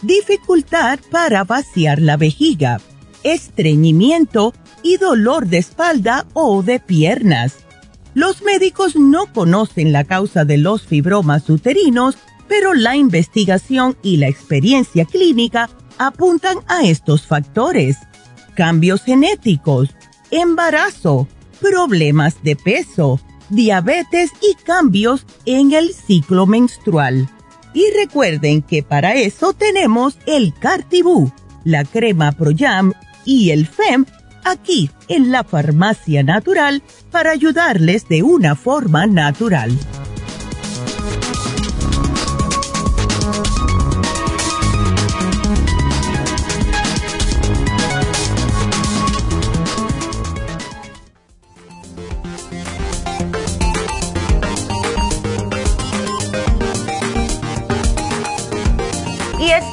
dificultad para vaciar la vejiga, estreñimiento y dolor de espalda o de piernas. Los médicos no conocen la causa de los fibromas uterinos pero la investigación y la experiencia clínica apuntan a estos factores. Cambios genéticos, embarazo, problemas de peso, diabetes y cambios en el ciclo menstrual. Y recuerden que para eso tenemos el Cartibú, la crema Pro Jam y el FEM aquí en la farmacia natural para ayudarles de una forma natural.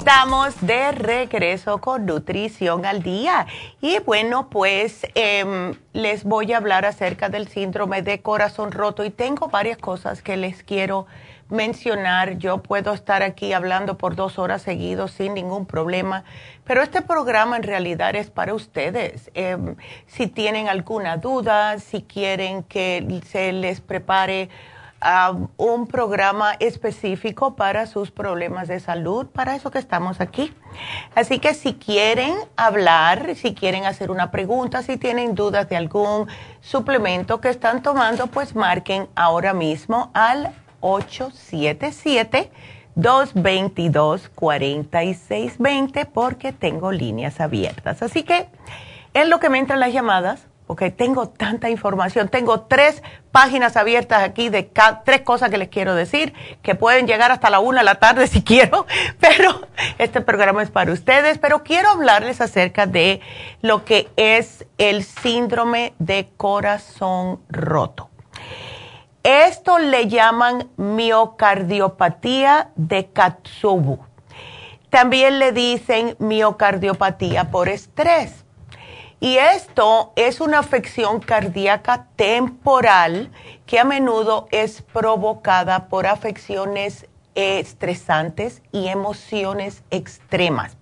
Estamos de regreso con Nutrición al Día. Y bueno, pues em, les voy a hablar acerca del síndrome de corazón roto y tengo varias cosas que les quiero mencionar. Yo puedo estar aquí hablando por dos horas seguidos sin ningún problema, pero este programa en realidad es para ustedes. Em, si tienen alguna duda, si quieren que se les prepare un programa específico para sus problemas de salud, para eso que estamos aquí. Así que si quieren hablar, si quieren hacer una pregunta, si tienen dudas de algún suplemento que están tomando, pues marquen ahora mismo al 877-222-4620 porque tengo líneas abiertas. Así que en lo que me entran las llamadas, porque tengo tanta información. Tengo tres páginas abiertas aquí de tres cosas que les quiero decir, que pueden llegar hasta la una de la tarde si quiero, pero este programa es para ustedes. Pero quiero hablarles acerca de lo que es el síndrome de corazón roto. Esto le llaman miocardiopatía de Katsubu. También le dicen miocardiopatía por estrés y esto es una afección cardíaca temporal que a menudo es provocada por afecciones estresantes y emociones extremas.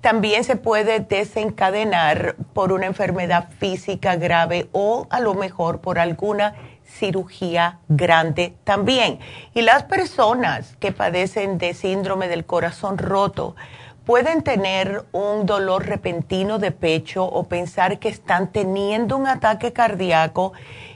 También se puede desencadenar por una enfermedad física grave o a lo mejor por alguna cirugía grande también. Y las personas que padecen de síndrome del corazón roto pueden tener un dolor repentino de pecho o pensar que están teniendo un ataque cardíaco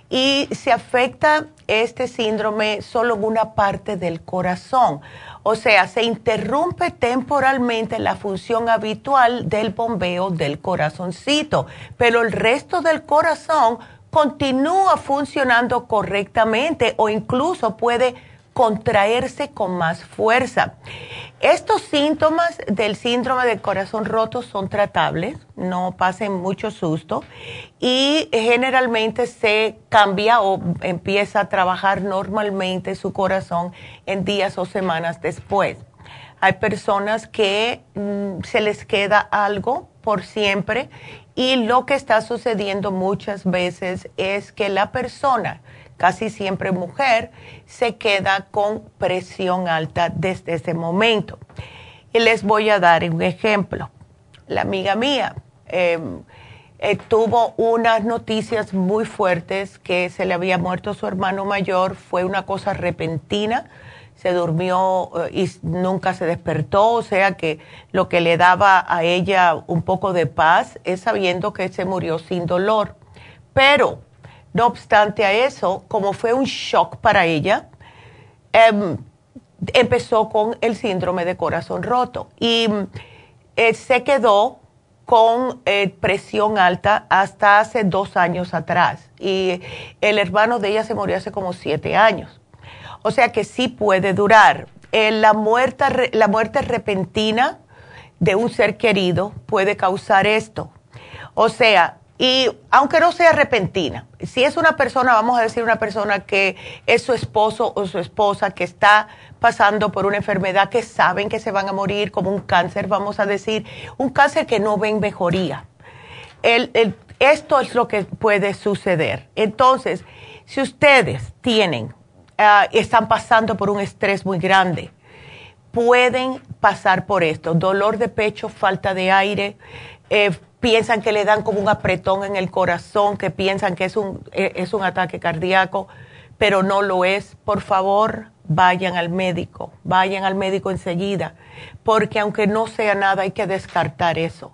y se afecta este síndrome solo en una parte del corazón. O sea, se interrumpe temporalmente la función habitual del bombeo del corazoncito, pero el resto del corazón continúa funcionando correctamente o incluso puede contraerse con más fuerza. Estos síntomas del síndrome del corazón roto son tratables, no pasen mucho susto y generalmente se cambia o empieza a trabajar normalmente su corazón en días o semanas después. Hay personas que mm, se les queda algo por siempre y lo que está sucediendo muchas veces es que la persona casi siempre mujer, se queda con presión alta desde ese momento. Y les voy a dar un ejemplo. La amiga mía em, eh, tuvo unas noticias muy fuertes que se le había muerto su hermano mayor, fue una cosa repentina, se durmió eh, y nunca se despertó, o sea que lo que le daba a ella un poco de paz es sabiendo que se murió sin dolor. Pero no obstante a eso, como fue un shock para ella, em, empezó con el síndrome de corazón roto y eh, se quedó con eh, presión alta hasta hace dos años atrás. Y el hermano de ella se murió hace como siete años. O sea que sí puede durar. Eh, la, la muerte repentina de un ser querido puede causar esto. O sea, y aunque no sea repentina, si es una persona, vamos a decir una persona que es su esposo o su esposa que está pasando por una enfermedad que saben que se van a morir, como un cáncer, vamos a decir, un cáncer que no ven mejoría. esto es lo que puede suceder. Entonces, si ustedes tienen, uh, están pasando por un estrés muy grande, pueden pasar por esto, dolor de pecho, falta de aire, eh, piensan que le dan como un apretón en el corazón, que piensan que es un, eh, es un ataque cardíaco, pero no lo es. Por favor, vayan al médico, vayan al médico enseguida, porque aunque no sea nada, hay que descartar eso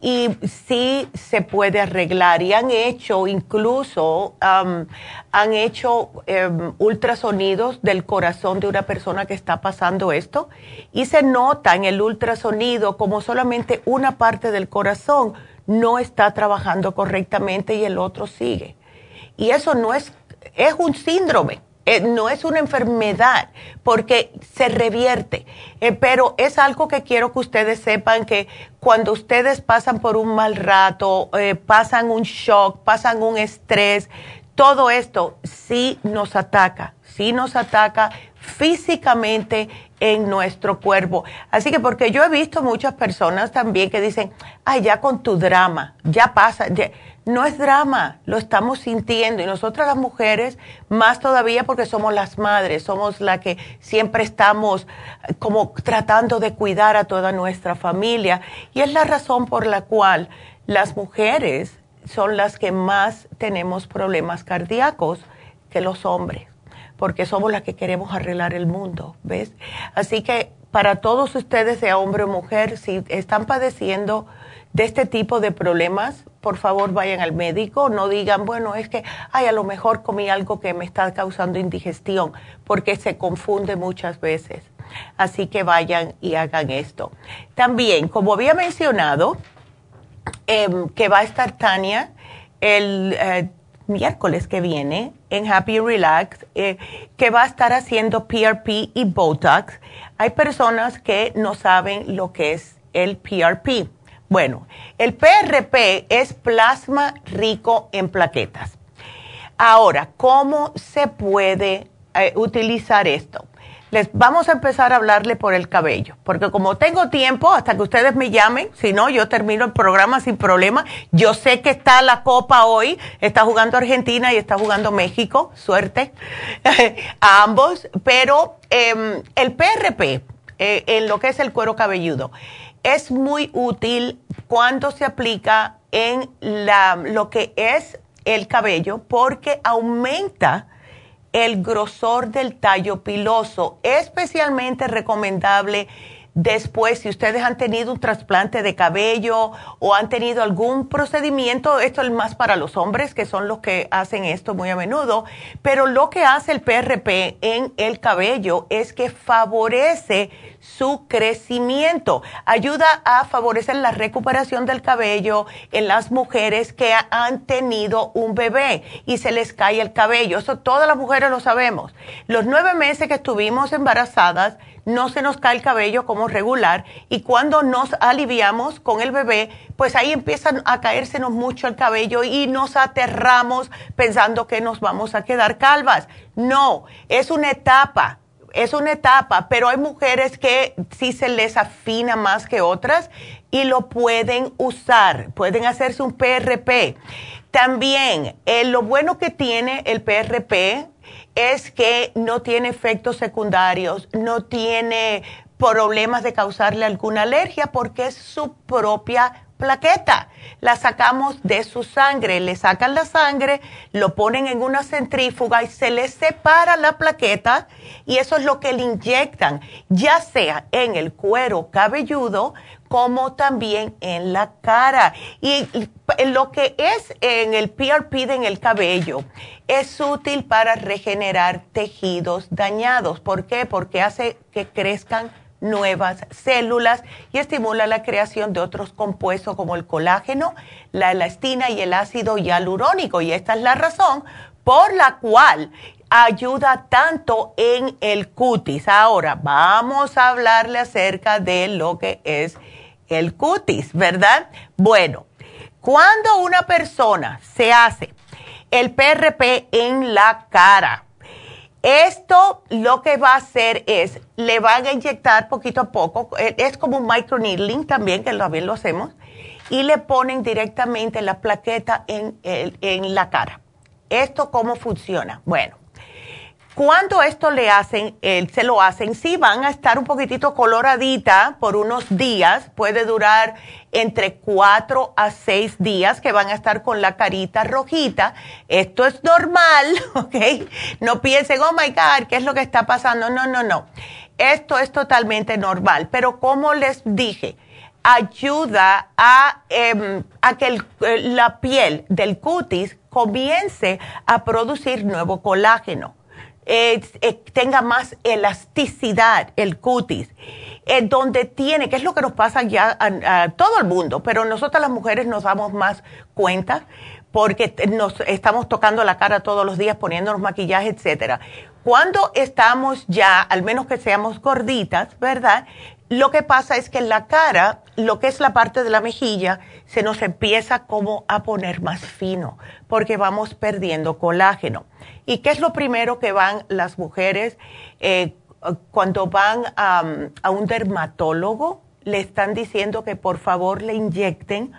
y sí se puede arreglar. Y han hecho incluso, han hecho em, ultrasonidos del corazón de una persona que está pasando esto y se nota en el ultrasonido como solamente una parte del corazón no está trabajando correctamente y el otro sigue. Y eso no es, es un síndrome eh, no es una enfermedad porque se revierte, eh, pero es algo que quiero que ustedes sepan que cuando ustedes pasan por un mal rato, eh, pasan un shock, pasan un estrés, todo esto sí nos ataca, sí nos ataca físicamente en nuestro cuerpo. Así que porque yo he visto muchas personas también que dicen, ay, ya con tu drama, ya pasa. No es drama, lo estamos sintiendo. Y nosotras las mujeres, más todavía porque somos las madres, somos las que siempre estamos como tratando de cuidar a toda nuestra familia. Y es la razón por la cual las mujeres son las que más tenemos problemas cardíacos que los hombres porque somos las que queremos arreglar el mundo, ¿ves? Así que para todos ustedes, sea hombre o mujer, si están padeciendo de este tipo de problemas, por favor vayan al médico, no digan, bueno, es que, ay, a lo mejor comí algo que me está causando indigestión, porque se confunde muchas veces. Así que vayan y hagan esto. También, como había mencionado, em, que va a estar Tania el eh, miércoles que viene en Happy Relax, eh, que va a estar haciendo PRP y Botox. Hay personas que no saben lo que es el PRP. Bueno, el PRP es plasma rico en plaquetas. Ahora, ¿cómo se puede eh, utilizar esto? Les vamos a empezar a hablarle por el cabello, porque como tengo tiempo hasta que ustedes me llamen, si no, yo termino el programa sin problema. Yo sé que está la copa hoy, está jugando Argentina y está jugando México, suerte a ambos, pero em, el PRP, eh, en lo que es el cuero cabelludo, es muy útil cuando se aplica en la, lo que es el cabello porque aumenta el grosor del tallo piloso. Especialmente recomendable Después, si ustedes han tenido un trasplante de cabello o han tenido algún procedimiento, esto es más para los hombres, que son los que hacen esto muy a menudo, pero lo que hace el PRP en el cabello es que favorece su crecimiento, ayuda a favorecer la recuperación del cabello en las mujeres que han tenido un bebé y se les cae el cabello. Eso todas las mujeres lo sabemos. Los nueve meses que estuvimos embarazadas, no se nos cae el cabello como regular y cuando nos aliviamos con el bebé, pues ahí empiezan a caérsenos mucho el cabello y nos aterramos pensando que nos vamos a quedar calvas. No, es una etapa, es una etapa, pero hay mujeres que sí se les afina más que otras y lo pueden usar, pueden hacerse un PRP. También, eh, lo bueno que tiene el PRP es que no tiene efectos secundarios, no tiene problemas de causarle alguna alergia porque es su propia plaqueta. La sacamos de su sangre, le sacan la sangre, lo ponen en una centrífuga y se le separa la plaqueta y eso es lo que le inyectan, ya sea en el cuero cabelludo como también en la cara. Y lo que es en el PRP en el cabello es útil para regenerar tejidos dañados. ¿Por qué? Porque hace que crezcan nuevas células y estimula la creación de otros compuestos como el colágeno, la elastina y el ácido hialurónico. Y esta es la razón por la cual ayuda tanto en el cutis. Ahora, vamos a hablarle acerca de lo que es el cutis, ¿verdad? Bueno, cuando una persona se hace el PRP en la cara, esto lo que va a hacer es, le van a inyectar poquito a poco, eh, es como un microneedling también, que también lo hacemos, y le ponen directamente la plaqueta en, en la cara. ¿Esto cómo funciona? Bueno, cuando esto le hacen, se lo hacen, sí van a estar un poquitito coloradita por unos días, puede durar entre cuatro a seis días que van a estar con la carita rojita. Esto es normal, ¿ok? No piensen, oh my God, ¿qué es lo que está pasando? No, no, no. Esto es totalmente normal, pero como les dije, ayuda a, em, a que la piel del cutis comience a producir nuevo colágeno. Eh, tenga más elasticidad el cutis, eh, donde tiene, que es lo que nos pasa ya a, todo el mundo, pero nosotras las mujeres nos damos más cuenta porque nos estamos tocando la cara todos los días, poniéndonos maquillaje, etcétera. Cuando estamos ya, al menos que seamos gorditas, ¿verdad? Lo que pasa es que en la cara, lo que es la parte de la mejilla, se nos empieza como a poner más fino, porque vamos perdiendo colágeno. ¿Y qué es lo primero que van las mujeres? Eh, cuando van a un dermatólogo, le están diciendo que por favor le inyecten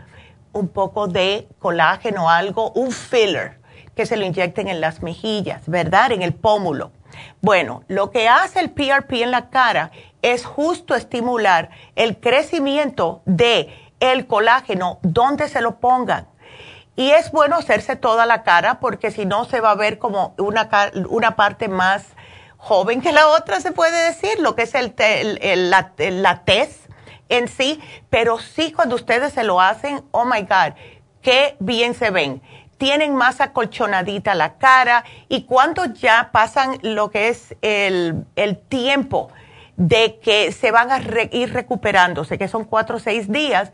un poco de colágeno o algo, un filler, que se lo inyecten en las mejillas, ¿verdad? En el pómulo. Bueno, lo que hace el PRP en la cara es justo estimular el crecimiento de el colágeno donde se lo pongan. Y es bueno hacerse toda la cara porque si no se va a ver como una, una parte más joven que la otra, se puede decir, lo que es el, la, la tez en sí, pero sí cuando ustedes se lo hacen, oh my God, qué bien se ven. Tienen más acolchonadita la cara y cuando ya pasan lo que es el, tiempo de que se van a ir recuperándose, que son cuatro o seis días,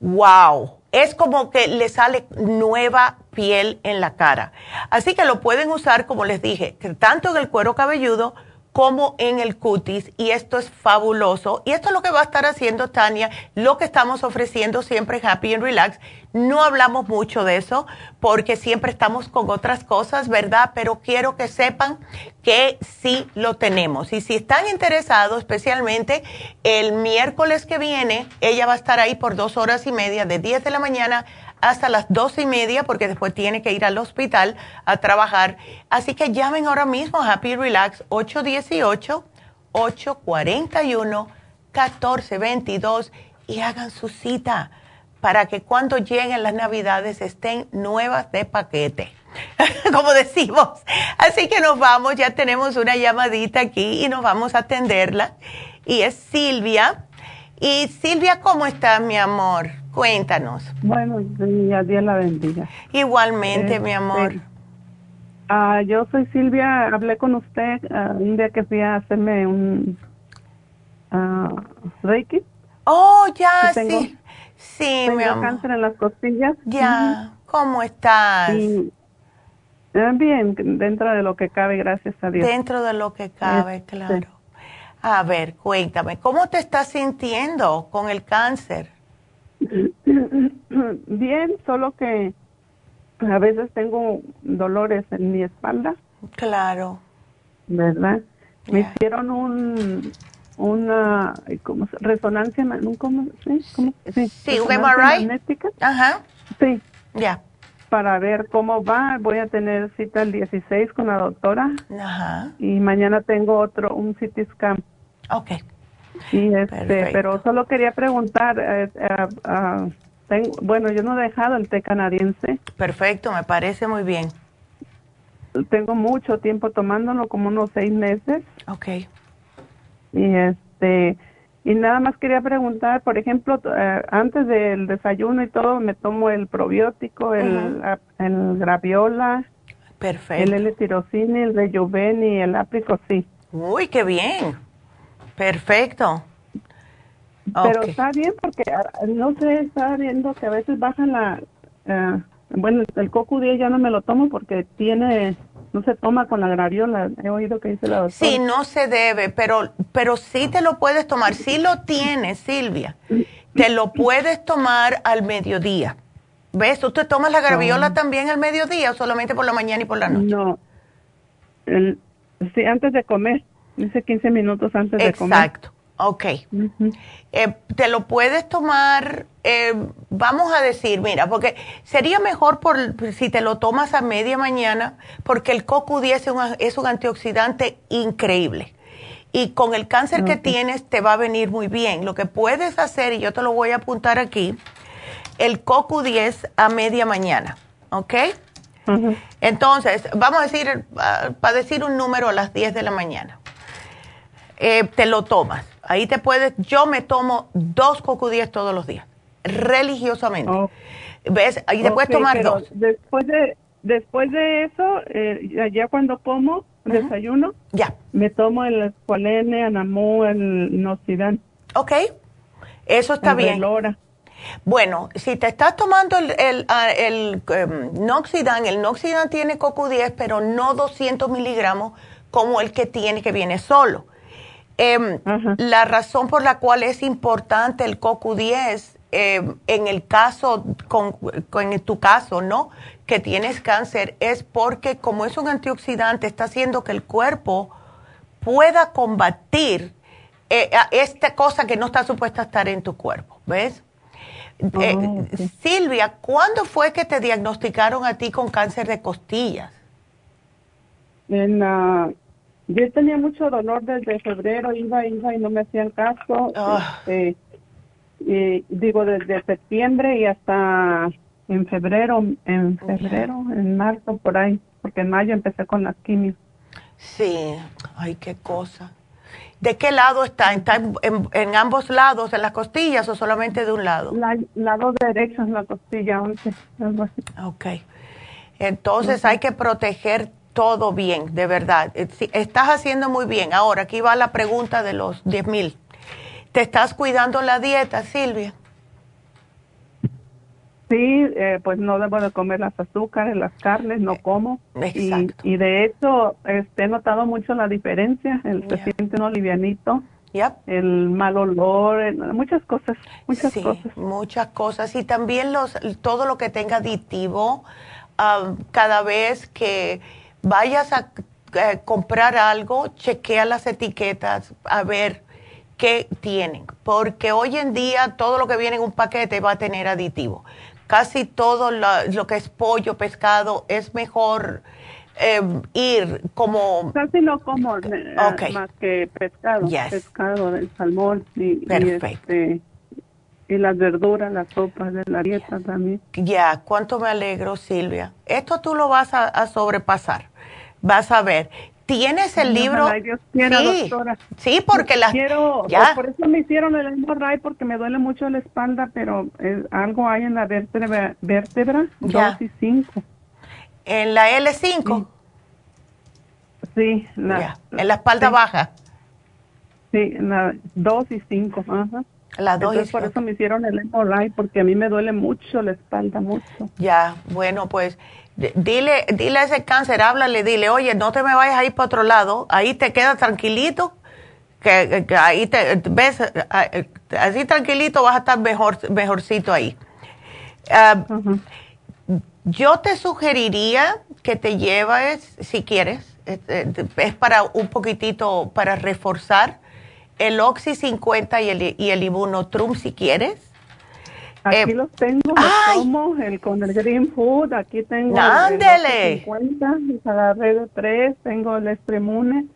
wow, es como que le sale nueva piel en la cara. Así que lo pueden usar, como les dije, tanto en el cuero cabelludo como en el cutis y esto es fabuloso y esto es lo que va a estar haciendo Tania, lo que estamos ofreciendo siempre Happy and Relax. No hablamos mucho de eso porque siempre estamos con otras cosas, ¿verdad? Pero quiero que sepan que sí lo tenemos y si están interesados, especialmente el miércoles que viene, ella va a estar ahí por dos horas y media de 10 de la mañana hasta las doce y media porque después tiene que ir al hospital a trabajar. Así que llamen ahora mismo a Happy Relax 818-841-1422 y hagan su cita para que cuando lleguen las navidades estén nuevas de paquete. Como decimos. Así que nos vamos, ya tenemos una llamadita aquí y nos vamos a atenderla. Y es Silvia. Y Silvia, ¿cómo estás, mi amor? Cuéntanos. Bueno, Dios la bendiga. Igualmente, mi este, amor. Ah, yo soy Silvia, hablé con usted ah, un día que fui a hacerme un uh, Reiki. Oh, ya, sí. Sí, tengo mi amor. cáncer en las costillas. Ya, ¿cómo estás? Eh, bien, dentro de lo que cabe, gracias a Dios. Dentro de lo que cabe, este, claro. A ver, cuéntame, ¿cómo te estás sintiendo con el cáncer? Bien, solo que a veces tengo dolores en mi espalda. Claro. ¿Verdad? Me hicieron un una ¿cómo resonancia ¿cómo, sí, ¿cómo, sí, sí un MRI ajá. Sí. Ya. Para ver cómo va voy a tener cita el 16 con la doctora. Ajá. Y mañana tengo otro un CT scan. Okay Sí, este, pero solo quería preguntar, eh, eh, bueno, yo no he dejado el té canadiense. Perfecto, me parece muy bien. Tengo mucho tiempo tomándolo, como unos seis meses. Ok. Y este, y nada más quería preguntar, por ejemplo, eh, antes del desayuno y todo, me tomo el probiótico, el, el graviola, Perfecto. el L-tirocine, el rejuven y el apricot, Uy, qué bien. Perfecto. Pero está bien porque, ah, no sé, está viendo que a veces bajan la... Eh, bueno, el coco 10 ya no me lo tomo porque tiene no se toma con la graviola. He oído que dice la doctora. Sí, no se debe, pero, pero sí te lo puedes tomar. Sí lo tienes, Silvia. Te lo puedes tomar al mediodía. ¿Ves? ¿Tú te tomas la graviola también al mediodía o solamente por la mañana y por la noche? No. El, sí, antes de comer. Dice 15 minutos antes de comer. Exacto. Ok. Eh, te lo puedes tomar, eh, vamos a decir, mira, porque sería mejor por, si te lo tomas a media mañana, porque el CoQ10 es un, es un antioxidante increíble. Y con el cáncer que tienes te va a venir muy bien. Lo que puedes hacer, y yo te lo voy a apuntar aquí, el CoQ10 a media mañana, ¿ok? Entonces, vamos a decir, para decir un número a las 10 de la mañana eh, te lo tomas. Ahí te puedes, yo me tomo dos cocudíes todos los días, religiosamente. ¿Ves? Te puedes tomar dos. Después de, después de eso, eh, ya cuando como, desayuno, ya. me tomo el escualene, anamú, el noxidan. Ok, eso está bien. Bueno, si te estás tomando el, el, ah, el, em, Noxidan, el Noxidan tiene CoQ10, pero no 200 miligramos como el que tiene que viene solo. Em, la razón por la cual es importante el CoQ10 em, en el caso, con, en tu caso, ¿no? Que tienes cáncer, es porque como es un antioxidante, está haciendo que el cuerpo pueda combatir eh, esta cosa que no está supuesta a estar en tu cuerpo, ¿ves? Eh, oh, Silvia, ¿cuándo fue que te diagnosticaron a ti con cáncer de costillas? En, yo tenía mucho dolor desde febrero, iba, iba y no me hacían caso. Este, y, digo, desde septiembre y hasta en febrero, en febrero, en marzo, por ahí, porque en mayo empecé con las quimios. Sí, ay, qué cosa. ¿De qué lado está? ¿Está en, ambos lados, en las costillas o solamente de un lado? La, lado derecho en la costilla, 11, Ok. Entonces hay que proteger todo bien, de verdad. Eh, estás haciendo muy bien. Ahora, aquí va la pregunta de los 10 mil. ¿Te estás cuidando la dieta, Silvia? Sí, eh, pues no debo de comer las azúcares, las carnes, no como. Exacto. Y, de hecho, este, he notado mucho la diferencia. El se siente uno livianito. El mal olor, muchas cosas, muchas sí, cosas. Muchas cosas. Y también los, todo lo que tenga aditivo, cada vez que vayas a eh, comprar algo, chequea las etiquetas a ver qué tienen. Porque hoy en día todo lo que viene en un paquete va a tener aditivo casi todo lo, que es pollo, pescado, es mejor eh, ir como... Casi no como eh, más que pescado, pescado del salmón y, este, y, las verduras, las sopas de la dieta también. Ya, cuánto me alegro, Silvia. Esto tú lo vas a sobrepasar. Vas a ver. ¿Tienes el libro? sí, sí, porque las... Quiero, ya. Por, eso me hicieron el MRI porque me duele mucho la espalda, pero algo hay en la vértebra, vértebra 2 y 5. ¿En la L5? Sí. La, ¿En la espalda baja? Sí, la 2 y 5, ajá. La 2 y Por eso me hicieron el MRI porque a mí me duele mucho la espalda, mucho. Ya, bueno, pues Dile, dile a ese cáncer, háblale, dile, oye, no te me vayas a ir para otro lado, ahí te quedas tranquilito, que, ahí te ves, así tranquilito vas a estar mejor, mejorcito ahí. Ah, yo te sugeriría que te lleves, si quieres, es, para un poquitito, para reforzar el Oxy 50 y el, y el Ibunotrum si quieres Aquí eh, los tengo, los el con el Green Food, aquí tengo ¡Ándele! el 50, agarré de 3, tengo el Estremune,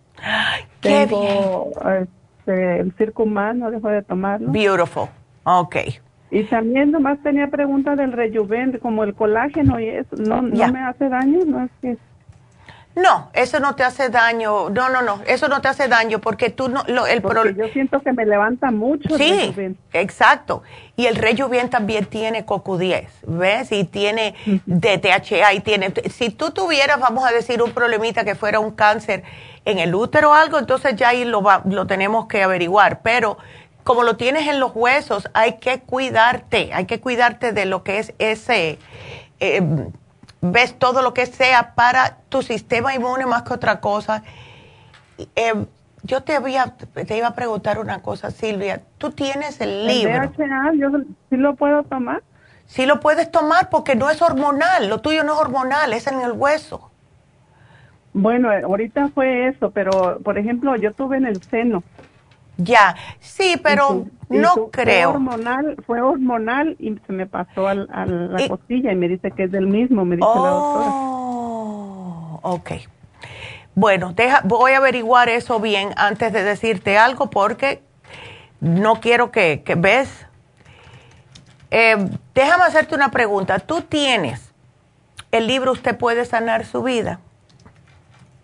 tengo este, el Circuman, no dejo de tomarlo. Beautiful, ok. Y también nomás tenía pregunta del rejuven, como el colágeno y eso, ¿no, no me hace daño? No es que... No, eso no te hace daño. No, no, no, eso no te hace daño porque tú no lo, el porque yo siento que me levanta mucho. Sí, exacto. Y el bien también tiene CoQ10, ¿ves? Y tiene DTHA y tiene si tú tuvieras, vamos a decir, un problemita que fuera un cáncer en el útero o algo, entonces ya ahí lo lo tenemos que averiguar, pero como lo tienes en los huesos, hay que cuidarte, hay que cuidarte de lo que es ese eh, ves todo lo que sea para tu sistema inmune más que otra cosa. Eh, yo te, había, te iba a preguntar una cosa, Silvia. ¿Tú tienes el libro? ¿El DHA, yo sí lo puedo tomar? Sí lo puedes tomar porque no es hormonal. Lo tuyo no es hormonal, es en el hueso. Bueno, ahorita fue eso, pero por ejemplo, yo tuve en el seno. Ya, sí, pero no creo. Fue hormonal, fue hormonal y se me pasó a, la costilla y me dice que es del mismo, me dice la doctora. Oh, ok. Bueno, deja, voy a averiguar eso bien antes de decirte algo porque no quiero que, que ves. Eh, déjame hacerte una pregunta. ¿Tú tienes el libro Usted puede sanar su vida?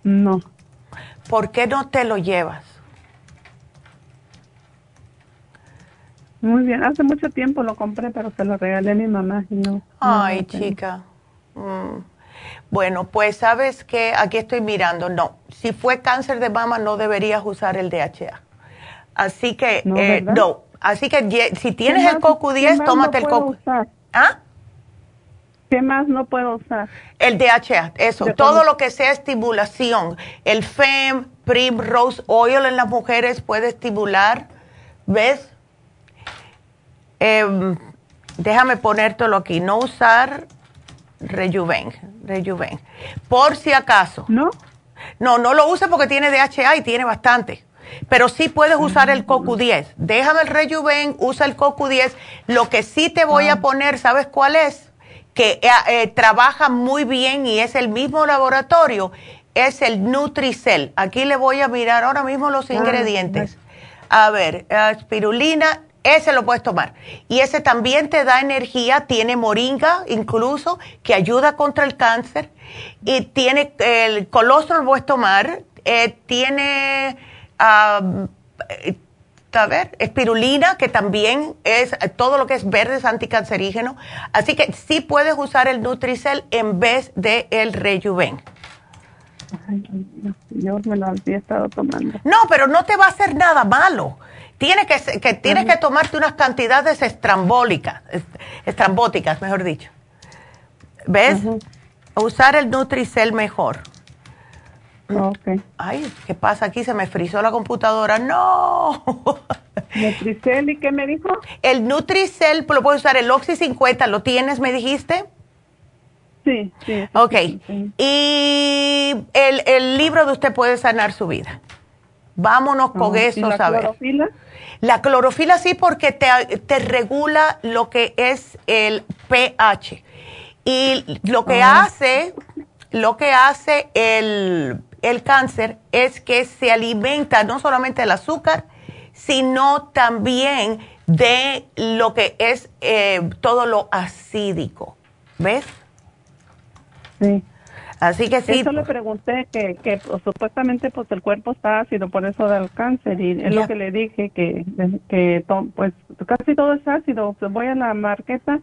No. ¿Por qué no te lo llevas? Muy bien, hace mucho tiempo lo compré, pero se lo regalé a mi mamá y no. Ay, chica. Mm. Bueno, pues sabes que aquí estoy mirando, no, si fue cáncer de mama no deberías usar el DHA. Así que, no, eh, no. así que si tienes el CoQ10, tómate el CoQ. ¿Ah? ¿Qué más no puedo usar? El DHA, eso, todo lo que sea estimulación. El FEM, Primrose Oil en las mujeres puede estimular, ¿ves? Eh, déjame ponértelo aquí, no usar Rejuven, Rejuven. Por si acaso. ¿No? No, no lo uses porque tiene DHA y tiene bastante. Pero sí puedes usar el CoQ10. Déjame el Rejuven, usa el CoQ10. Lo que sí te voy a ah. poner, ¿sabes cuál es? Que eh, eh, trabaja muy bien y es el mismo laboratorio, es el Nutricel. Aquí le voy a mirar ahora mismo los ah, ingredientes. A ver, espirulina, ese lo puedes tomar. Y ese también te da energía, tiene moringa incluso, que ayuda contra el cáncer. Y tiene el colostrum, lo puedes tomar. Eh, tiene, a ver, espirulina, que también es todo lo que es verde, es anticancerígeno. Así que sí puedes usar el Nutricel en vez de el Rejuven. yo me lo había estado tomando. No, pero no te va a hacer nada malo. Tienes que, que tienes que tomarte unas cantidades estrambólicas, estrambóticas, mejor dicho. ¿Ves? Usar el Nutricel mejor. Ok. Ay, ¿qué pasa aquí? Se me frizó la computadora. ¡No! ¿Nutricel y qué me dijo? El Nutricel lo puedes usar, el Oxy 50, ¿lo tienes, me dijiste? Sí, sí. Ok. Y el, el libro de usted puede sanar su vida. Vámonos con eso, ¿Y la clorofila? La clorofila sí porque te, regula lo que es el pH. Y lo que ah. hace, lo que hace el, cáncer es que se alimenta no solamente del azúcar, sino también de lo que es eh, todo lo acídico. ¿Ves? Sí. Así que sí. Eso le pregunté que, que pues, supuestamente pues el cuerpo está ácido, por eso da el cáncer y es lo que le dije que, que pues casi todo es ácido. Voy a la marqueta,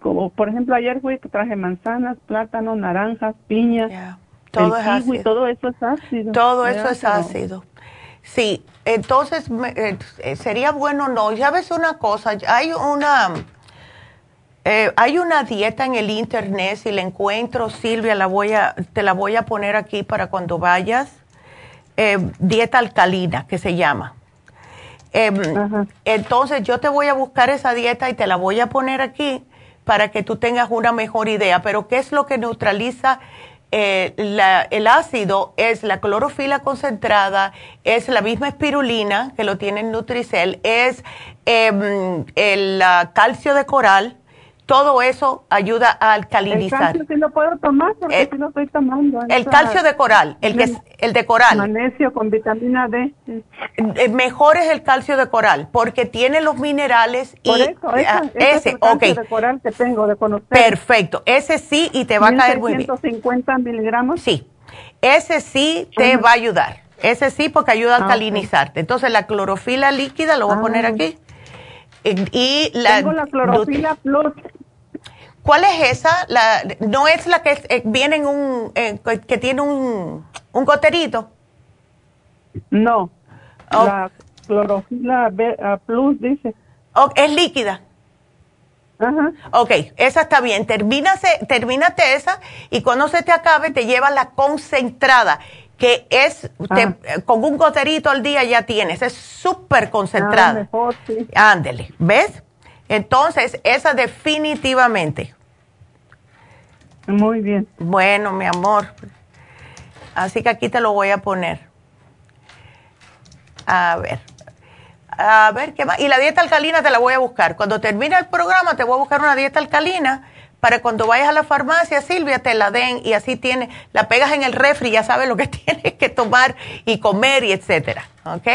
como por ejemplo ayer fui traje manzanas, plátanos, naranjas, piña, todo es ácido. todo eso es ácido. Todo eso es ácido. Sí, entonces eh, sería bueno no. Ya ves una cosa, hay una eh, hay una dieta en el internet, si la encuentro, Silvia, la voy a, te la voy a poner aquí para cuando vayas. Eh, dieta alcalina, que se llama. Em, entonces yo te voy a buscar esa dieta y te la voy a poner aquí para que tú tengas una mejor idea. Pero ¿qué es lo que neutraliza eh, el ácido? Es la clorofila concentrada, es la misma espirulina que lo tiene en Nutricel, es em, el calcio de coral todo eso ayuda a alcalinizar. El calcio sí lo puedo tomar porque el, sí lo estoy tomando. El calcio de coral, el que es el de coral. Magnesio con vitamina D. Eh, mejor es el calcio de coral porque tiene los minerales y Por eso, ah, ese, es el calcio de coral que tengo de conocer. Perfecto, ese sí y te va a caer muy bien. 150 miligramos. Sí, ese sí te va a ayudar. Ese sí porque ayuda a ah, alcalinizarte. Entonces la clorofila líquida lo voy a poner ah. aquí. Y, la, Tengo la clorofila plus ¿Cuál es esa? La, ¿No es la que eh, viene en un, eh, que tiene un, un goterito? No. Oh. La clorofila ah, plus dice. Oh, es líquida. Ajá. Ok, esa está bien. Termínase, termínate esa y cuando se te acabe te llevas la concentrada, que es ah. con un goterito al día ya tienes. Es súper concentrada. Ah, mejor, sí. Ándele, ¿ves? Entonces, esa definitivamente. Muy bien. Bueno, mi amor. Así que aquí te lo voy a poner. A ver. A ver qué más. Y la dieta alcalina te la voy a buscar. Cuando termine el programa te voy a buscar una dieta alcalina para cuando vayas a la farmacia, Silvia, te la den y así tiene, la pegas en el refri, ya sabes lo que tienes que tomar y comer y etcétera. ¿Ok?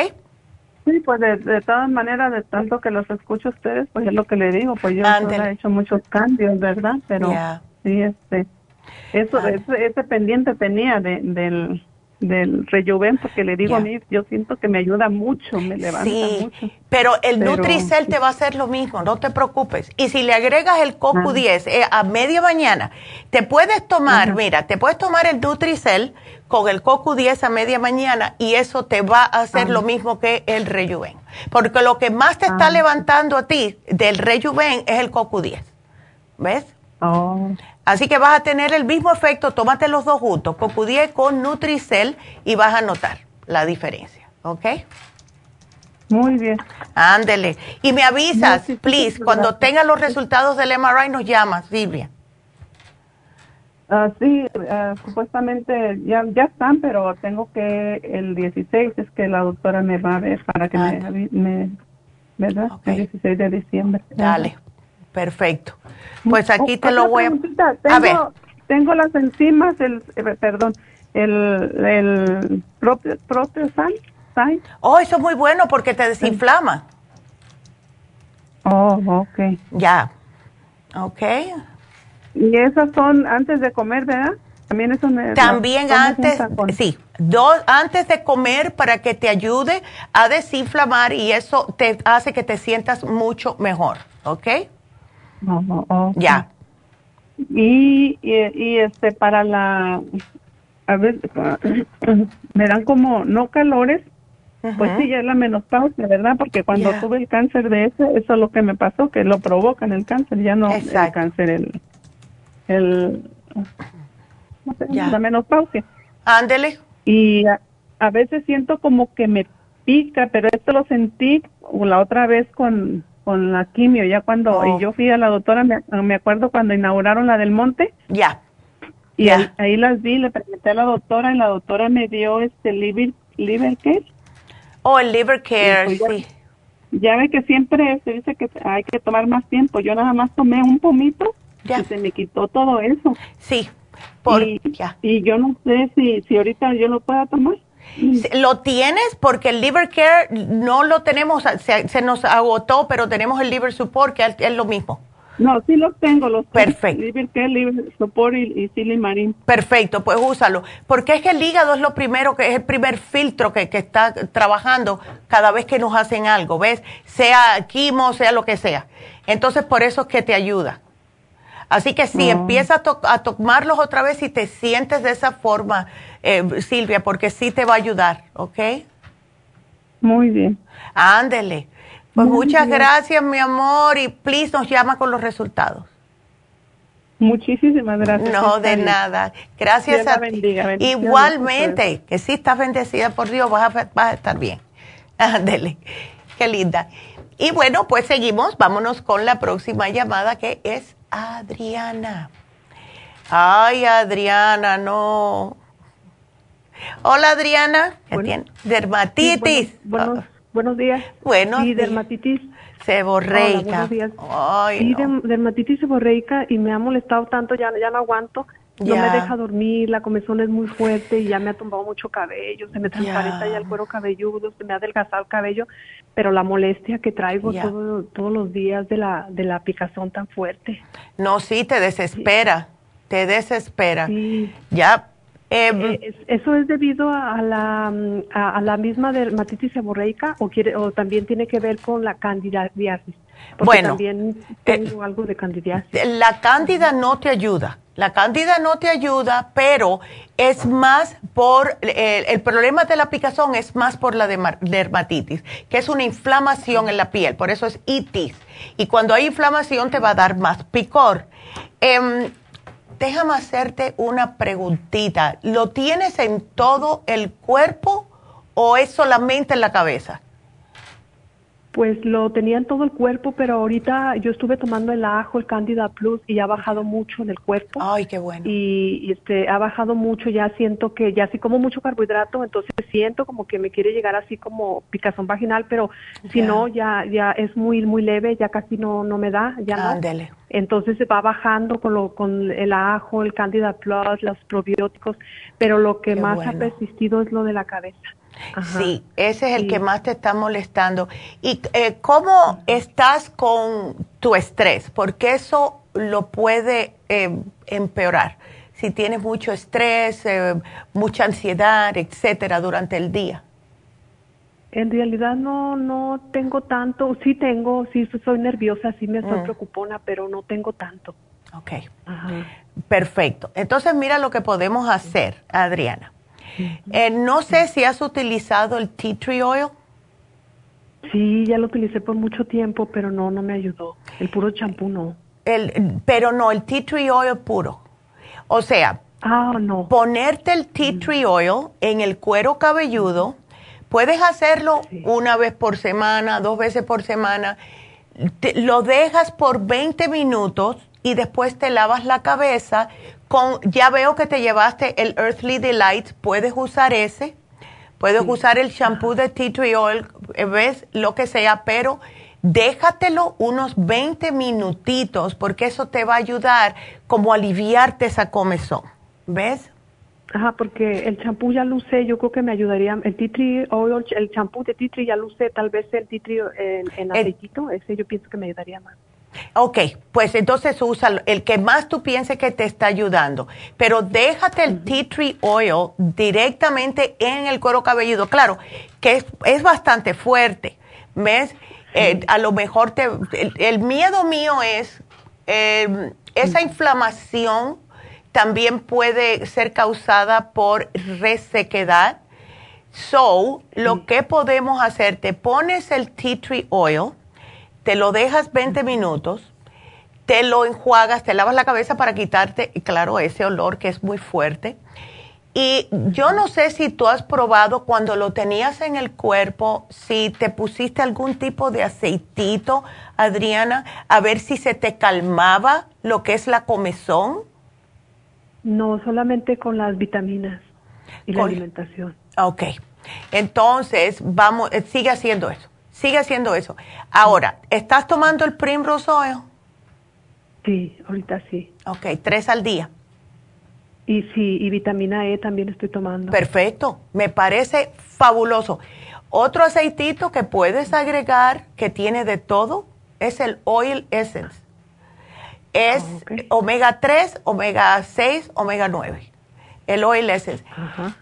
Sí, pues de, todas maneras, de tanto que los escucho a ustedes, pues es lo que le digo, pues yo he hecho muchos cambios, ¿verdad? Pero sí, este, eso, ese, ese, pendiente tenía de, del, del rejuven, porque le digo a mí, yo siento que me ayuda mucho, me levanta sí, mucho. Pero el Nutricel te va a hacer lo mismo, no te preocupes. Y si le agregas el CoQ10 eh, a media mañana, te puedes tomar, mira, te puedes tomar el Nutricel con el CoQ10 a media mañana y eso te va a hacer lo mismo que el Rejuven. Porque lo que más te está levantando a ti del Rejuven es el CoQ10. ¿Ves? Oh. Así que vas a tener el mismo efecto, tómate los dos juntos, CoQ10 con Nutricel y vas a notar la diferencia. ¿Ok? Muy bien. Ándele. Y me avisas, please, cuando tengas los resultados del MRI nos llamas, Silvia. Uh, sí, uh, supuestamente ya, ya están, pero tengo que el 16 es que la doctora me va a ver para que me, ah. me, ¿verdad? El 16 de diciembre. Dale, perfecto. Pues aquí te lo voy a... Tengo, a ver. Tengo las enzimas, el, eh, perdón, el, el propio, propio sal, Oh, eso es muy bueno porque te desinflama. Oh, ok. Ya. Ok. Y esas son antes de comer, ¿verdad? También eso me, También antes, sí, dos antes de comer para que te ayude a desinflamar y eso te hace que te sientas mucho mejor, ¿ok? Ya. Y, y, este para la a ver me dan como no calores pues sí ya es la menopausia verdad porque cuando tuve el cáncer de ese eso es lo que me pasó que lo provocan el cáncer ya no el cáncer el el la menopausia. Ándele. Y a, veces siento como que me pica, pero esto lo sentí la otra vez con, con la quimio, ya cuando y oh. yo fui a la doctora, me, acuerdo cuando inauguraron la del monte. Ya. Y ahí, las vi, le pregunté a la doctora y la doctora me dio este liver, liver care. Oh, el liver care, pues sí. Ya, ve que siempre se dice que hay que tomar más tiempo. Yo nada más tomé un pomito y se me quitó todo eso. Sí, y, yo no sé si, si ahorita yo lo pueda tomar. Lo tienes porque el Liver Care no lo tenemos, se, nos agotó, pero tenemos el Liver Support, que es, lo mismo. No, sí los tengo, los Perfecto. Liver Care, Liver Support y, y. Perfecto, pues úsalo. Porque es que el hígado es lo primero, que es el primer filtro que, que está trabajando cada vez que nos hacen algo, ¿ves? Sea quimo, sea lo que sea. Entonces, por eso es que te ayuda. Así que si empiezas a, tomarlos otra vez y te sientes de esa forma, eh, Silvia, porque sí te va a ayudar, ¿ok? Muy bien. Ándele. Pues muchas gracias, mi amor, y please nos llama con los resultados. Muchísimas gracias. No, de nada. Gracias a ti. Igualmente, que sí estás bendecida por Dios, vas a, vas a estar bien. Ándele. Qué linda. Y bueno, pues seguimos. Vámonos con la próxima llamada que es Adriana. Ay, Adriana, no. Hola, Adriana. Dermatitis. buenos, días. Bueno. Sí, dermatitis. Seborreica. Ay, sí, dermatitis seborreica y me ha molestado tanto, ya, ya no aguanto. No me deja dormir, la comezón es muy fuerte y ya me ha tumbado mucho cabello, se me transparenta ya el cuero cabelludo, se me ha adelgazado el cabello, pero la molestia que traigo todos los días de la, de la picazón tan fuerte. No, sí, te desespera, te desespera. Ya. Em, eh, ¿Eso es debido a la, a, la misma dermatitis seborreica o, quiere, o también tiene que ver con la candidiasis? Porque bueno, también tengo algo de candidiasis. La cándida no te ayuda la cándida no te ayuda, pero es más por, eh, el problema de la picazón es más por la dermatitis, que es una inflamación en la piel, por eso es itis. Y cuando hay inflamación te va a dar más picor. Em, déjame hacerte una preguntita. ¿Lo tienes en todo el cuerpo o es solamente en la cabeza? Pues lo tenía en todo el cuerpo, pero ahorita yo estuve tomando el ajo, el Candida Plus y ha bajado mucho en el cuerpo. Ay, qué bueno. Y, este ha bajado mucho, ya siento que ya si como mucho carbohidrato, entonces siento como que me quiere llegar así como picazón vaginal, pero si no ya ya es muy muy leve, ya casi no no me da, ya Ándele. Entonces se va bajando con lo con el ajo, el Candida Plus, los probióticos, pero lo que más ha persistido es lo de la cabeza. Sí, ese es el que más te está molestando. ¿Y eh, cómo estás con tu estrés? Porque eso lo puede eh, empeorar. Si tienes mucho estrés, eh, mucha ansiedad, etcétera, durante el día. En realidad no no tengo tanto, sí tengo, sí soy nerviosa, sí me estoy mm. preocupona, pero no tengo tanto. Ok. Perfecto. Entonces mira lo que podemos hacer, Adriana. Eh, no sé si has utilizado el tea tree oil. Sí, ya lo utilicé por mucho tiempo, pero no, no me ayudó. El puro champú no. El, pero no, el tea tree oil puro. O sea, ah, no. ponerte el tea mm. tree oil en el cuero cabelludo, puedes hacerlo una vez por semana, dos veces por semana. lo dejas por 20 minutos y después te lavas la cabeza con, ya veo que te llevaste el Earthly Delight, puedes usar ese, puedes usar el shampoo de tea tree oil, eh, ves, lo que sea, pero déjatelo unos 20 minutitos porque eso te va a ayudar como a aliviarte esa comezón, ¿ves? Ajá, porque el champú ya lo usé, yo creo que me ayudaría, el tea tree oil, el champú de tea tree ya lo usé, tal vez el tea tree en, en aceitito, ese yo pienso que me ayudaría más. Ok, pues entonces usa el que más tú pienses que te está ayudando, pero déjate el tea tree oil directamente en el cuero cabelludo. Claro, que es, bastante fuerte, ¿ves? Eh, a lo mejor te, el, miedo mío es em, esa inflamación también puede ser causada por resequedad. So, lo que podemos hacer, te pones el tea tree oil, te lo dejas 20 minutos, te lo enjuagas, te lavas la cabeza para quitarte, claro, ese olor que es muy fuerte. Y yo no sé si tú has probado cuando lo tenías en el cuerpo, si te pusiste algún tipo de aceitito, Adriana, a ver si se te calmaba lo que es la comezón. No, solamente con las vitaminas y la alimentación. Ok. Entonces, vamos, eh, sigue haciendo eso. Sigue haciendo eso. Ahora, ¿estás tomando el Primrose Oil? Sí, ahorita sí. Ok, tres al día. Y sí, y vitamina E también estoy tomando. Perfecto, me parece fabuloso. Otro aceitito que puedes agregar que tiene de todo es el Oil Essence. Es ah, omega 3, omega 6, omega 9. El Oil Essence.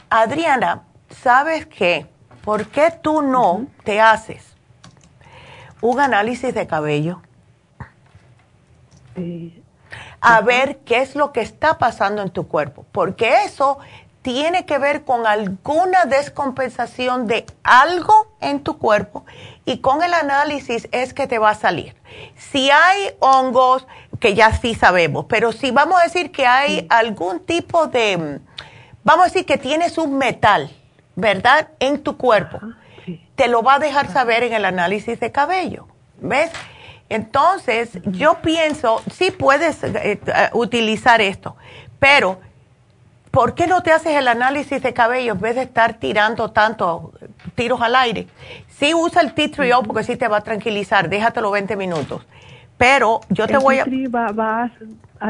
Adriana, ¿sabes qué? ¿Por qué tú no te haces un análisis de cabello. A ver qué es lo que está pasando en tu cuerpo, porque eso tiene que ver con alguna descompensación de algo en tu cuerpo y con el análisis es que te va a salir. Si hay hongos, que ya sí sabemos, pero si vamos a decir que hay algún tipo de, vamos a decir que tienes un metal, ¿verdad? En tu cuerpo te lo va a dejar saber en el análisis de cabello. ¿Ves? Entonces, yo pienso, sí puedes eh, eh, utilizar esto, pero ¿por qué no te haces el análisis de cabello en vez de estar tirando tanto tiros al aire? Sí usa el tea tree porque sí te va a tranquilizar, déjatelo 20 minutos. Pero yo te voy a... Va, Ah,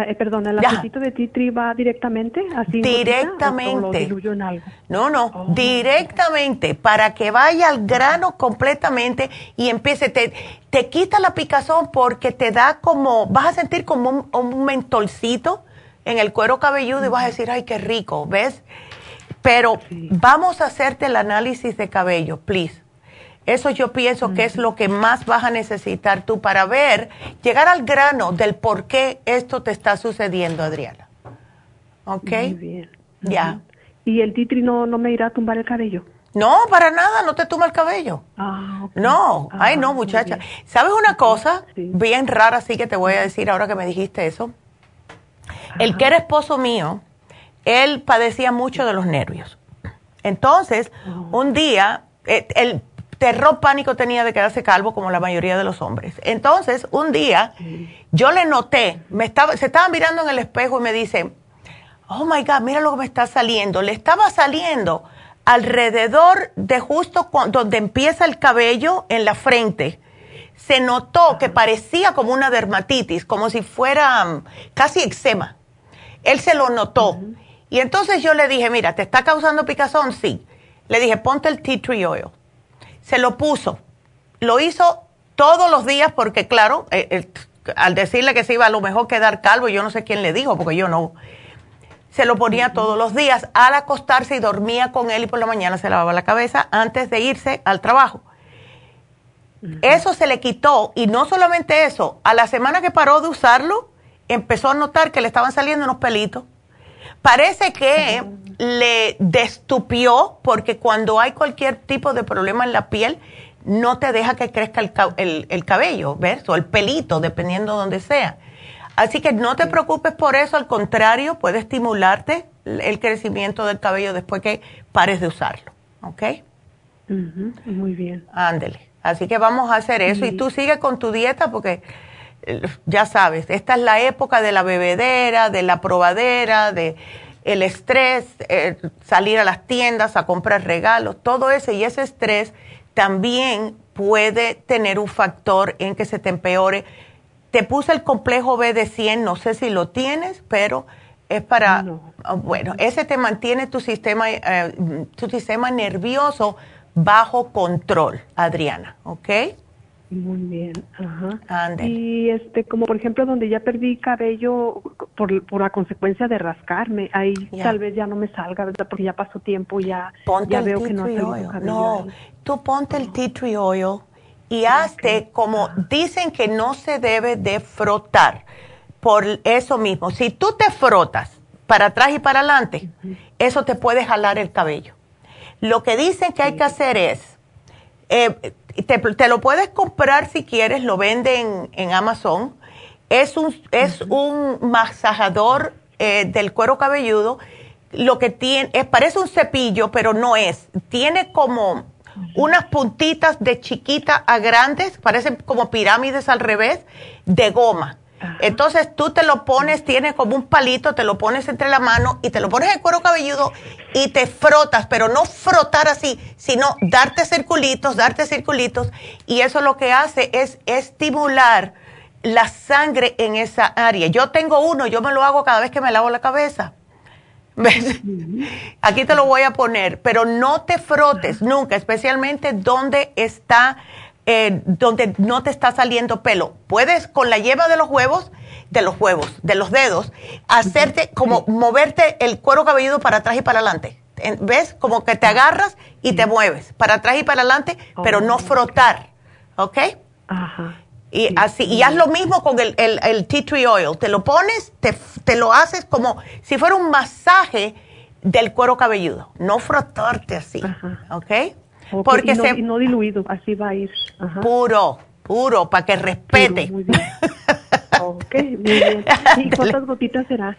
eh, perdón, ¿el aceitito de titri va directamente? Así directamente. en algo? No, no, oh. directamente, para que vaya al grano completamente y empiece, te, te quita la picazón porque te da como, vas a sentir como un, mentolcito en el cuero cabelludo y vas a decir, ay, qué rico, ¿ves? Pero vamos a hacerte el análisis de cabello, please. Eso yo pienso que es lo que más vas a necesitar tú para ver, llegar al grano del por qué esto te está sucediendo, Adriana. ¿Ok? Muy bien. Ya. ¿Y el titri no, no me irá a tumbar el cabello? No, para nada, no te tumba el cabello. Ah, No, ay no, ah, muchacha. ¿Sabes una cosa bien rara, sí que te voy a decir ahora que me dijiste eso? El que era esposo mío, él padecía mucho de los nervios. Entonces, oh. un día, eh, el terror pánico tenía de quedarse calvo como la mayoría de los hombres. Entonces, un día yo le noté, me estaba, se estaba mirando en el espejo y me dice, oh my God, mira lo que me está saliendo. Le estaba saliendo alrededor de justo donde empieza el cabello en la frente. Se notó que parecía como una dermatitis, como si fuera mm, casi eczema. Él se lo notó. Y entonces yo le dije, mira, ¿te está causando picazón? Sí. Le dije, ponte el tea tree oil se lo puso. Lo hizo todos los días porque, claro, eh, eh, al decirle que se iba a lo mejor quedar calvo, yo no sé quién le dijo, porque yo no. Se lo ponía todos los días al acostarse y dormía con él y por la mañana se lavaba la cabeza antes de irse al trabajo. Eso se le quitó y no solamente eso, a la semana que paró de usarlo, empezó a notar que le estaban saliendo unos pelitos. Parece que le destupió porque cuando hay cualquier tipo de problema en la piel, no te deja que crezca el, cabello, ¿ves? O el pelito, dependiendo de donde sea. Así que no te preocupes por eso, al contrario, puede estimularte el crecimiento del cabello después que pares de usarlo, ¿ok? muy bien. Ándele. Así que vamos a hacer eso y tú sigue con tu dieta porque ya sabes, esta es la época de la bebedera, de la probadera, de el estrés, eh, salir a las tiendas a comprar regalos, todo ese y ese estrés también puede tener un factor en que se te empeore. Te puse el complejo B de 100, no sé si lo tienes, pero es para, ah, bueno, ese te mantiene tu sistema, eh, tu sistema nervioso bajo control, Adriana, ¿ok? Muy bien, ajá. Y este, como por ejemplo donde ya perdí cabello por, por la consecuencia de rascarme, ahí tal vez ya no me salga, ¿verdad? Porque ya pasó tiempo y ya, ya veo que no ha No, tú ponte el tea tree oil y hazte como dicen que no se debe de frotar por eso mismo. Si tú te frotas para atrás y para adelante, eso te puede jalar el cabello. Lo que dicen que hay que hacer es, eh, te, lo puedes comprar si quieres, lo venden en Amazon. Es un, es un masajador eh, del cuero cabelludo. Lo que tiene, es, parece un cepillo, pero no es. Tiene como unas puntitas de chiquita a grandes, parecen como pirámides al revés, de goma. Entonces tú te lo pones, tienes como un palito, te lo pones entre la mano y te lo pones en cuero cabelludo y te frotas, pero no frotar así, sino darte circulitos, darte circulitos. Y eso lo que hace es estimular la sangre en esa área. Yo tengo uno, yo me lo hago cada vez que me lavo la cabeza. ¿Ves? Aquí te lo voy a poner, pero no te frotes nunca, especialmente donde está eh, donde no te está saliendo pelo. Puedes con la yema de los huevos, de los huevos, de los dedos, hacerte como moverte el cuero cabelludo para atrás y para adelante. ¿Ves? Como que te agarras y te mueves para atrás y para adelante, pero no frotar. ¿Ok? Ajá. Y así, y haz lo mismo con el, el, tea tree oil. Te lo pones, te, te, lo haces como si fuera un masaje del cuero cabelludo. No frotarte así. ¿Ok? Porque no, se, no diluido, así va a ir. Puro, puro, para que respete. muy bien. ok, muy bien. ¿Y cuántas gotitas serás?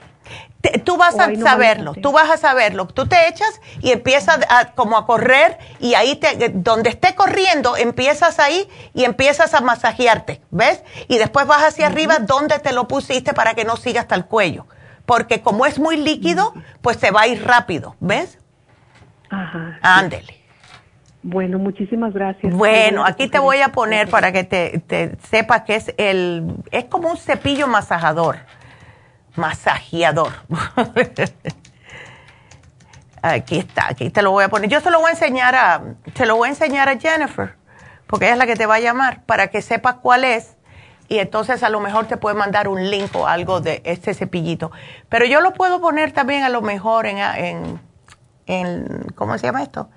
tú vas a saberlo, tú vas a saberlo. Tú te echas y empiezas a, como a correr y ahí te, donde esté corriendo, empiezas ahí y empiezas a masajearte, ¿ves? Y después vas hacia arriba donde te lo pusiste para que no siga hasta el cuello. Porque como es muy líquido, pues se va a ir rápido, ¿ves? Ajá. Ándele. Bueno, muchísimas gracias. Bueno, aquí te voy a poner para que te, te sepas que es el, es como un cepillo masajador, masajeador. aquí está, aquí te lo voy a poner. Yo se lo voy a enseñar a, se lo voy a enseñar a Jennifer, porque ella es la que te va a llamar, para que sepas cuál es. Y entonces a lo mejor te puede mandar un link o algo de este cepillito. Pero yo lo puedo poner también a lo mejor en, en, en ¿cómo se llama esto?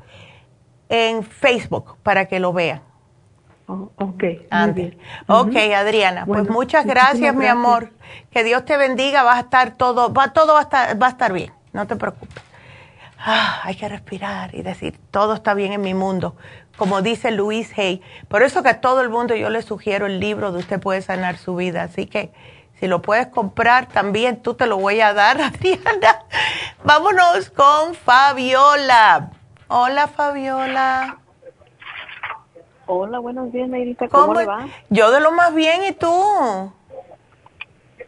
En Facebook para que lo vean. Oh, ok, Ok, Adriana, pues muchas gracias, mi amor. Que Dios te bendiga, va a estar todo, va, todo va a estar, va a estar bien, no te preocupes. Ah, hay que respirar y decir, todo está bien en mi mundo, como dice Luis Hay. Por eso que a todo el mundo yo le sugiero el libro de Usted puede sanar su vida. Así que si lo puedes comprar también, tú te lo voy a dar, Adriana. Vámonos con Fabiola. Hola, Fabiola. Hola, buenos días, Neidita. ¿Cómo, le va? Yo de lo más bien, ¿y tú?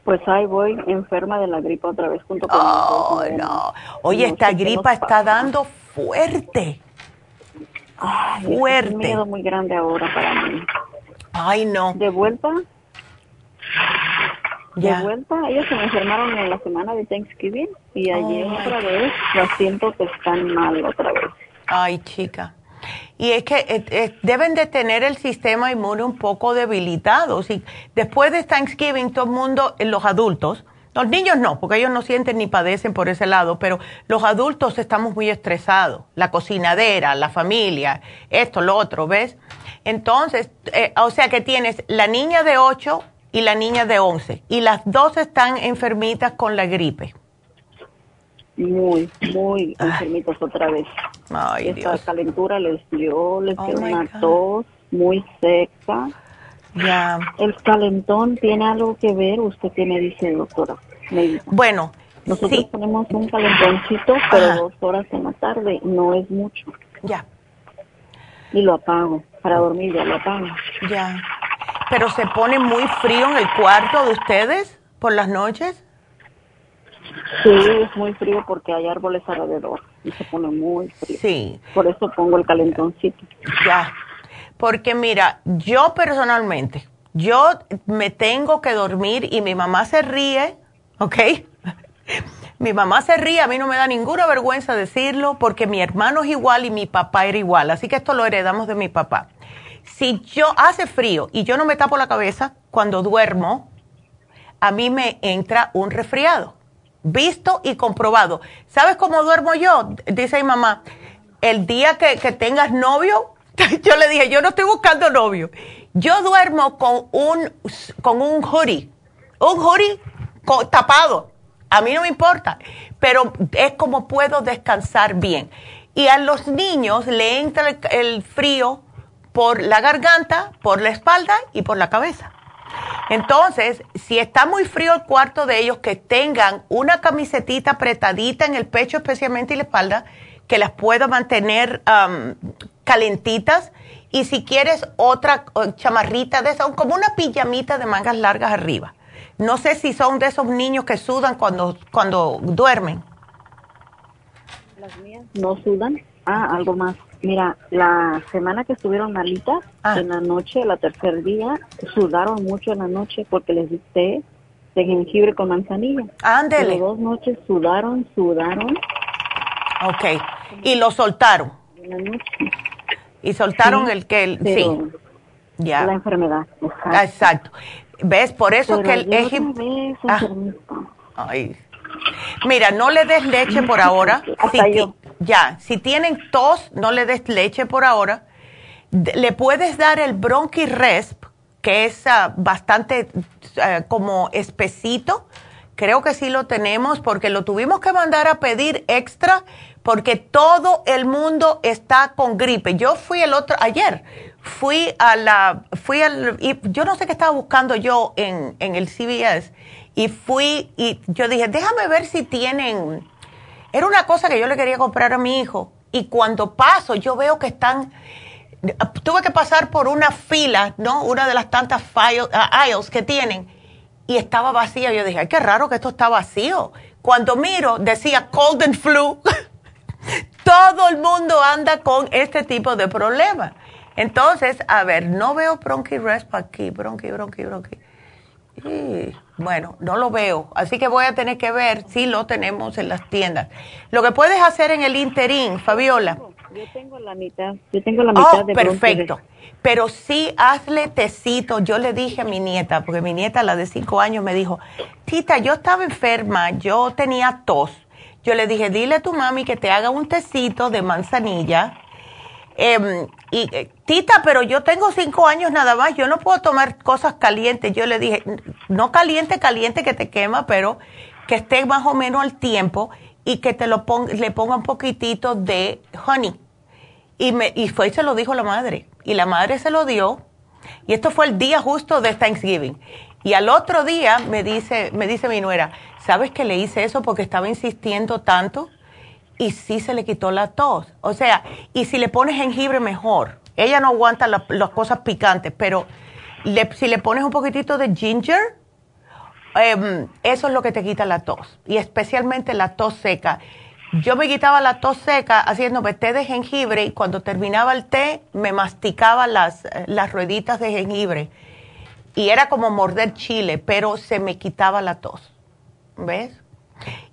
Pues ahí voy, enferma de la gripa otra vez junto con Oh, no. Oye, esta gripa está dando fuerte. fuerte. Es un miedo muy grande ahora para mí. Ay, no. De vuelta. De vuelta, ellos se me enfermaron en la semana de Thanksgiving y ayer oh. otra vez, lo siento que están mal otra vez. Ay, chica. Y es que eh, eh, deben de tener el sistema inmune un poco debilitado. Si después de Thanksgiving, todo el mundo, eh, los adultos, los niños no, porque ellos no sienten ni padecen por ese lado, pero los adultos estamos muy estresados. La cocinadera, la familia, esto, lo otro, ¿ves? Entonces, o sea que tienes la niña de 8 y la niña de 11, y las dos están enfermitas con la gripe muy, muy enfermitos otra vez. Ay, Esta calentura les dio, les oh dio una tos muy seca. Ya. El calentón tiene algo que ver, usted qué me dice, doctora. Bueno, nosotros ponemos un calentoncito, pero dos horas en la tarde, no es mucho. Ya. Y lo apago, para dormir ya lo apago. Ya. pero se pone muy frío en el cuarto de ustedes por las noches. Sí, es muy frío porque hay árboles alrededor y se pone muy frío. Sí. Por eso pongo el calentoncito. Ya. Porque mira, yo personalmente, yo me tengo que dormir y mi mamá se ríe, ¿ok? mi mamá se ríe, a mí no me da ninguna vergüenza decirlo porque mi hermano es igual y mi papá era igual, así que esto lo heredamos de mi papá. Si yo hace frío y yo no me tapo la cabeza cuando duermo, a mí me entra un resfriado, visto y comprobado. ¿Sabes cómo duermo yo? Dice mi mamá, el día que, que tengas novio, yo le dije, yo no estoy buscando novio. Yo duermo con un, con un hoodie, un hoodie tapado. A mí no me importa, pero es como puedo descansar bien. Y a los niños le entra el, frío por la garganta, por la espalda y por la cabeza. Entonces, si está muy frío el cuarto de ellos, que tengan una camisetita apretadita en el pecho, especialmente en la espalda, que las pueda mantener um, calentitas. Y si quieres otra chamarrita de esas, como una pijamita de mangas largas arriba. No sé si son de esos niños que sudan cuando, cuando duermen. Las mías no sudan. Ah, algo más. Mira, la semana que estuvieron malitas, ah. en la noche, la tercer día, sudaron mucho en la noche porque les di té de jengibre con manzanilla. Ándele. Las dos noches sudaron, sudaron. Ok. Y lo soltaron. En la noche. Y soltaron el que... El, sí. Ya. La enfermedad. exacto. ¿Ves? Por eso que el ah. Ay. Mira, no le des leche por ahora. Ya, si tienen tos, no le des leche por ahora. Le puedes dar el Bronchi Resp, que es ah, bastante ah, como espesito. Creo que sí lo tenemos porque lo tuvimos que mandar a pedir extra porque todo el mundo está con gripe. Yo fui el otro ayer fui a la, fui al, y yo no sé qué estaba buscando yo en, en el CVS y fui y yo dije, déjame ver si tienen, era una cosa que yo le quería comprar a mi hijo y cuando paso yo veo que están, tuve que pasar por una fila, ¿no? Una de las tantas aisles que tienen y estaba vacía. Yo dije, ay, qué raro que esto está vacío. Cuando miro, decía cold and flu. Todo el mundo anda con este tipo de problemas. Entonces, a ver, no veo bronchi resp aquí, bronchi, bronchi, bronchi. Bueno, no lo veo, así que voy a tener que ver si lo tenemos en las tiendas. Lo que puedes hacer en el interín, Fabiola. Yo tengo la mitad, yo tengo la mitad oh, de perfecto. Pero sí, hazle tecito. Yo le dije a mi nieta, porque mi nieta, la de cinco años, me dijo, Tita, yo estaba enferma, yo tenía tos. Yo le dije, dile a tu mami que te haga un tecito de manzanilla Em, y eh, Tita, pero yo tengo cinco años nada más, yo no puedo tomar cosas calientes. Yo le dije, no caliente, caliente que te quema, pero que esté más o menos al tiempo y que te lo le ponga un poquitito de honey. Y, me, y fue y se lo dijo la madre. Y la madre se lo dio. Y esto fue el día justo de Thanksgiving. Y al otro día me dice, me dice mi nuera, ¿sabes que le hice eso porque estaba insistiendo tanto? Y sí se le quitó la tos. O sea, y si le pones jengibre, mejor. Ella no aguanta las cosas picantes, pero si le pones un poquitito de ginger, em, eso es lo que te quita la tos. Y especialmente la tos seca. Yo me quitaba la tos seca haciéndome té de jengibre y cuando terminaba el té me masticaba las, las rueditas de jengibre. Y era como morder chile, pero se me quitaba la tos. ¿Ves?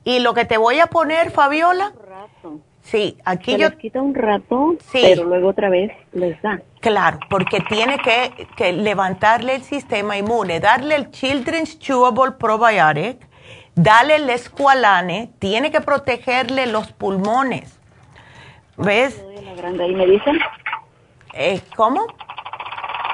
Y lo que te voy a poner, Fabiola. Sí, aquí Se yo. Les quita un rato, pero luego otra vez les da. Claro, porque tiene que, levantarle el sistema inmune, darle el Children's Chewable Probiotic, darle el Esqualane, tiene que protegerle los pulmones. ¿Ves? ¿Y me dicen? Eh, ¿Cómo?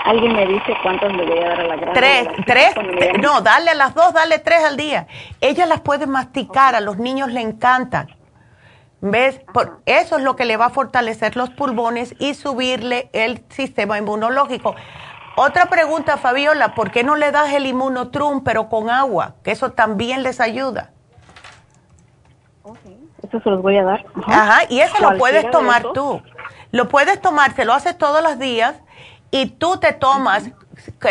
Alguien me dice cuántos le voy a dar a la grande. Tres, tres, no, dale a las dos, dale tres al día. Ellas las pueden masticar, a los niños le encantan. ¿Ves? Por, eso es lo que le va a fortalecer los pulmones y subirle el sistema inmunológico. Otra pregunta, Fabiola, ¿por qué no le das el inmunotrum pero con agua? Que eso también les ayuda. Eso se los voy a dar. Ajá, y eso lo puedes tomar tú. Lo puedes tomar, se lo haces todos los días y tú te tomas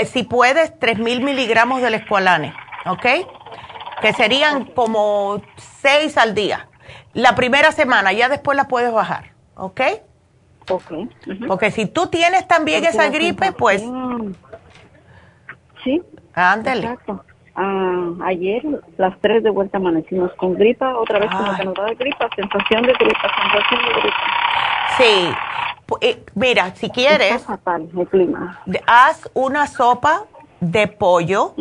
si puedes, 3.000 miligramos del escualane, ¿ok? Que serían como 6 al día. La primera semana, ya después la puedes bajar, ¿ok? Ok. Porque si tú tienes también esa gripe, pues... Sí. Ándale. Exacto. Ah, ayer, las 3 de vuelta amanecimos con gripa, otra vez como que nos da gripa, sensación de gripa, sensación de gripa. Sí. Eh, mira, si quieres, Está fatal el clima. haz una sopa de pollo,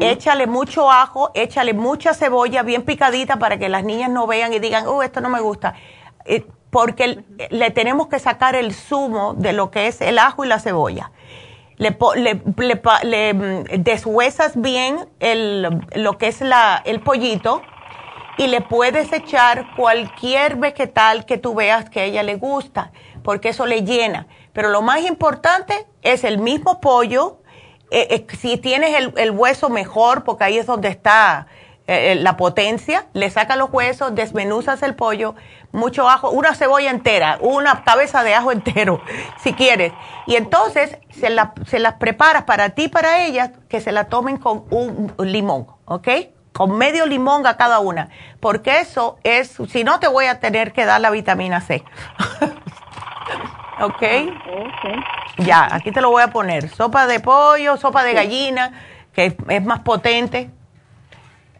échale mucho ajo, échale mucha cebolla bien picadita para que las niñas no vean y digan, oh, esto no me gusta. Eh, porque le tenemos que sacar el zumo de lo que es el ajo y la cebolla. Le, le, le le, mm, deshuesas bien el, lo que es la, el pollito y le puedes echar cualquier vegetal que tú veas que a ella le gusta, porque eso le llena. Pero lo más importante es el mismo pollo. Eh, eh, si tienes el, hueso mejor, porque ahí es donde está eh, eh, la potencia, le sacas los huesos, desmenuzas el pollo, mucho ajo, una cebolla entera, una cabeza de ajo entero, si quieres. Y entonces se, se las preparas para ti y para ellas, que se la tomen con un limón, ¿ok? Con medio limón a cada una, porque eso es, si no te voy a tener que dar la vitamina C. ¿Ok? Ya, aquí te lo voy a poner. Sopa de pollo, sopa de gallina, que es, es más potente.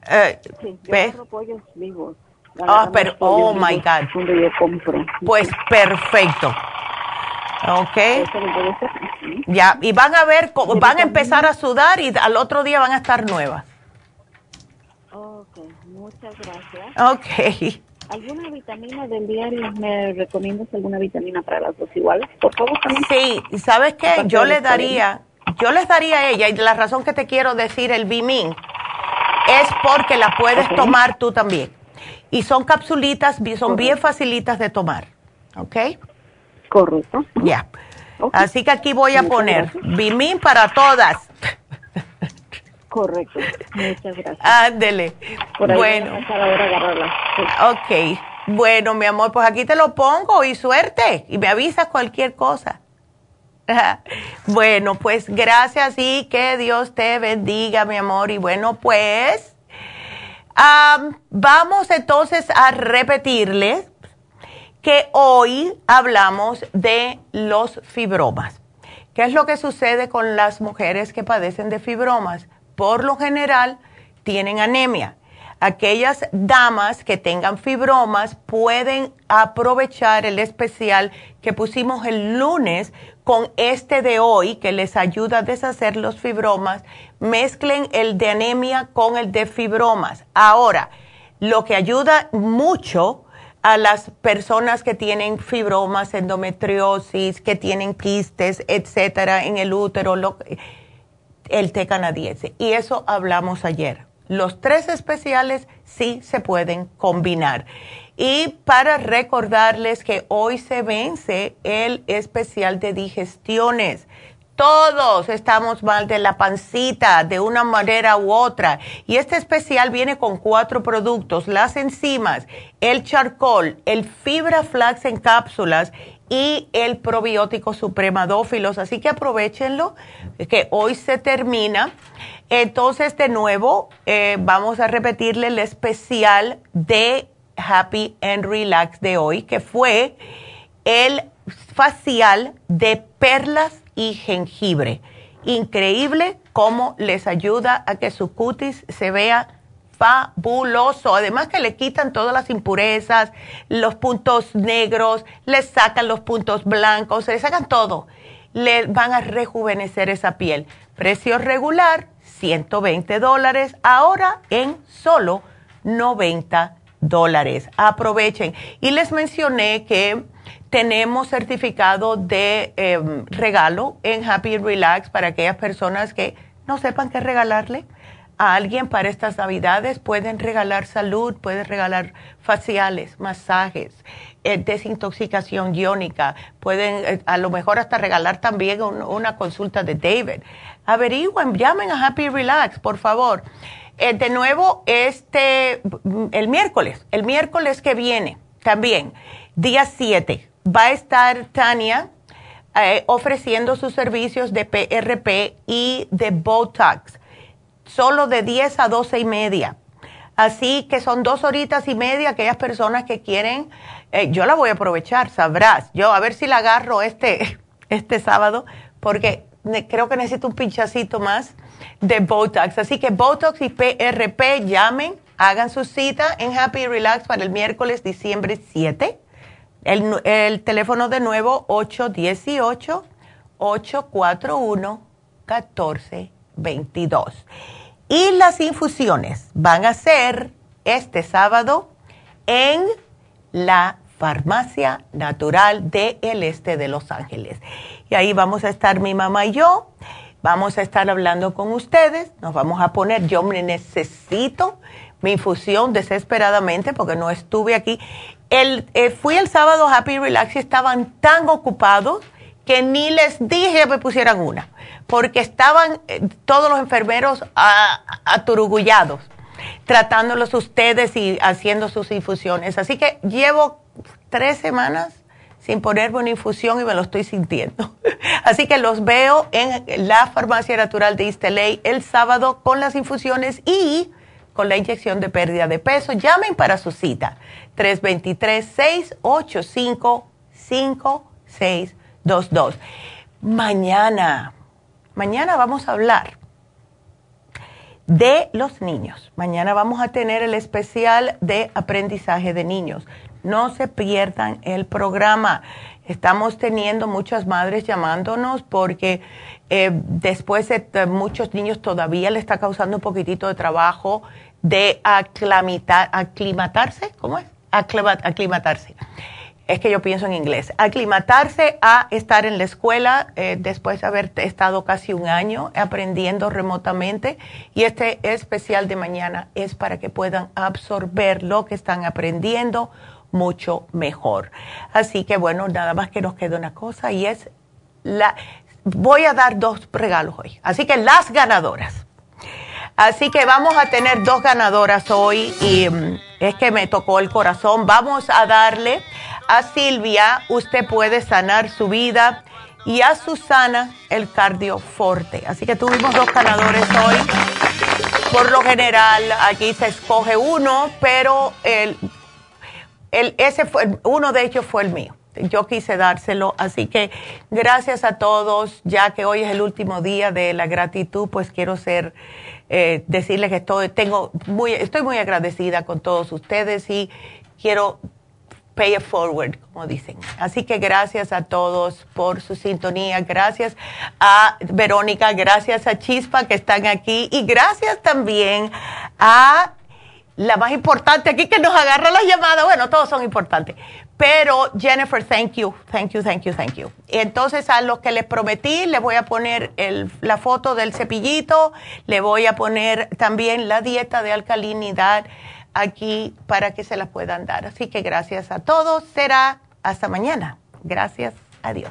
Eh, Sí, yo ¿ves? pollos vivos. Ah, Agarramos pero, oh my God. Donde yo compro. Pues perfecto. Ok. Ya, y van a ver, cómo- van a empezar a sudar y al otro día van a estar nuevas. Ok, muchas gracias. Ok. ¿Alguna vitamina del diario? ¿Me recomiendas alguna vitamina para las dos iguales? Por favor, también. Sí, ¿y sabes qué? Yo le daría, yo les daría a ella, y la razón que te quiero decir el Bimin es porque la puedes tomar tú también. Y son capsulitas, son bien facilitas de tomar. ¿Ok? Correcto. Ya. Así que aquí voy a Muchas poner gracias. Bimin para todas. Correcto. Muchas gracias. Ándele. Por ahí bueno. voy a pasar ahora a agarrarla. Sí. Ok. Bueno, mi amor, pues aquí te lo pongo y suerte. Y me avisas cualquier cosa. bueno, pues gracias y que Dios te bendiga, mi amor. Y bueno, pues am, vamos entonces a repetirles que hoy hablamos de los fibromas. ¿Qué es lo que sucede con las mujeres que padecen de fibromas? Por lo general, tienen anemia. Aquellas damas que tengan fibromas pueden aprovechar el especial que pusimos el lunes con este de hoy que les ayuda a deshacer los fibromas. Mezclen el de anemia con el de fibromas. Ahora, lo que ayuda mucho a las personas que tienen fibromas, endometriosis, que tienen quistes, etcétera, en el útero, lo- el té canadiense. Y eso hablamos ayer. Los tres especiales sí se pueden combinar. Y para recordarles que hoy se vence el especial de digestiones. Todos estamos mal de la pancita de una manera u otra. Y este especial viene con cuatro productos, las enzimas, el charcoal, el fibra flax en cápsulas y el probiótico supremadófilos. Así que aprovechenlo, que hoy se termina. Entonces, de nuevo, eh, vamos a repetirle el especial de Happy and Relax de hoy, que fue el facial de perlas y jengibre. Increíble cómo les ayuda a que su cutis se vea fabuloso. Además que le quitan todas las impurezas, los puntos negros, les sacan los puntos blancos, le sacan todo. Le van a rejuvenecer esa piel. Precio regular, 120 dólares, ahora en solo 90 dólares. Aprovechen. Y les mencioné que tenemos certificado de eh, regalo en Happy Relax para aquellas personas que no sepan qué regalarle a alguien para estas navidades. Pueden regalar salud, pueden regalar faciales, masajes, eh, desintoxicación iónica, pueden eh, a lo mejor hasta regalar también un- una consulta de David. Averigüen, llamen a Happy Relax, por favor. Eh, de nuevo, este, mm, el miércoles, el miércoles que viene, también, día 7, va a estar Tania ofreciendo sus servicios de PRP y de Botox, solo de 10 a 12 y media. Así que son dos horitas y media aquellas personas que quieren, eh, yo la voy a aprovechar, sabrás. Yo a ver si la agarro este, este sábado, porque creo que necesito un pinchacito más de Botox. Así que Botox y PRP llamen, hagan su cita en Happy Relax para el miércoles diciembre 7. El, el teléfono de nuevo 818-841-1422. Y las infusiones van a ser este sábado en la Farmacia Natural del Este de Los Ángeles. Y ahí vamos a estar mi mamá y yo. Vamos a estar hablando con ustedes. Nos vamos a poner, yo me necesito mi infusión desesperadamente porque no estuve aquí. El, eh, fui el sábado Happy Relax y estaban tan ocupados que ni les dije que me pusieran una, porque estaban eh, todos los enfermeros aturugullados, tratándolos ustedes y haciendo sus infusiones. Así que llevo tres semanas sin ponerme una infusión y me lo estoy sintiendo. Así que los veo en la Farmacia Natural de East el sábado con las infusiones y con la inyección de pérdida de peso. Llamen para su cita. 323-685-56 dos. Mañana, mañana vamos a hablar de los niños. Mañana vamos a tener el especial de aprendizaje de niños. No se pierdan el programa. Estamos teniendo muchas madres llamándonos porque eh, después de muchos niños todavía le está causando un poquitito de trabajo de aclimatarse. ¿Cómo es? aclimatarse es que yo pienso en inglés, aclimatarse a estar en la escuela eh, después de haber estado casi un año aprendiendo remotamente y este especial de mañana es para que puedan absorber lo que están aprendiendo mucho mejor. Así que bueno, nada más que nos queda una cosa y es la voy a dar dos regalos hoy. Así que las ganadoras. Así que vamos a tener dos ganadoras hoy y mm, es que me tocó el corazón. Vamos a darle a Silvia, usted puede sanar su vida y a Susana el cardioforte. Así que tuvimos dos ganadores hoy. Por lo general, aquí se escoge uno, pero el, el, ese fue, uno de ellos fue el mío. Yo quise dárselo, así que gracias a todos, ya que hoy es el último día de la gratitud, pues quiero ser, eh, decirles que estoy, tengo muy, estoy muy agradecida con todos ustedes y quiero pay it forward, como dicen. Así que gracias a todos por su sintonía, gracias a Verónica, gracias a Chispa que están aquí y gracias también a la más importante aquí que nos agarra las llamadas. Bueno, todos son importantes, pero Jennifer, thank you, thank you, thank you, thank you. Entonces a los que les prometí, les voy a poner la foto del cepillito, le voy a poner también la dieta de alcalinidad aquí para que se las puedan dar. Así que gracias a todos. Será hasta mañana. Gracias. Adiós.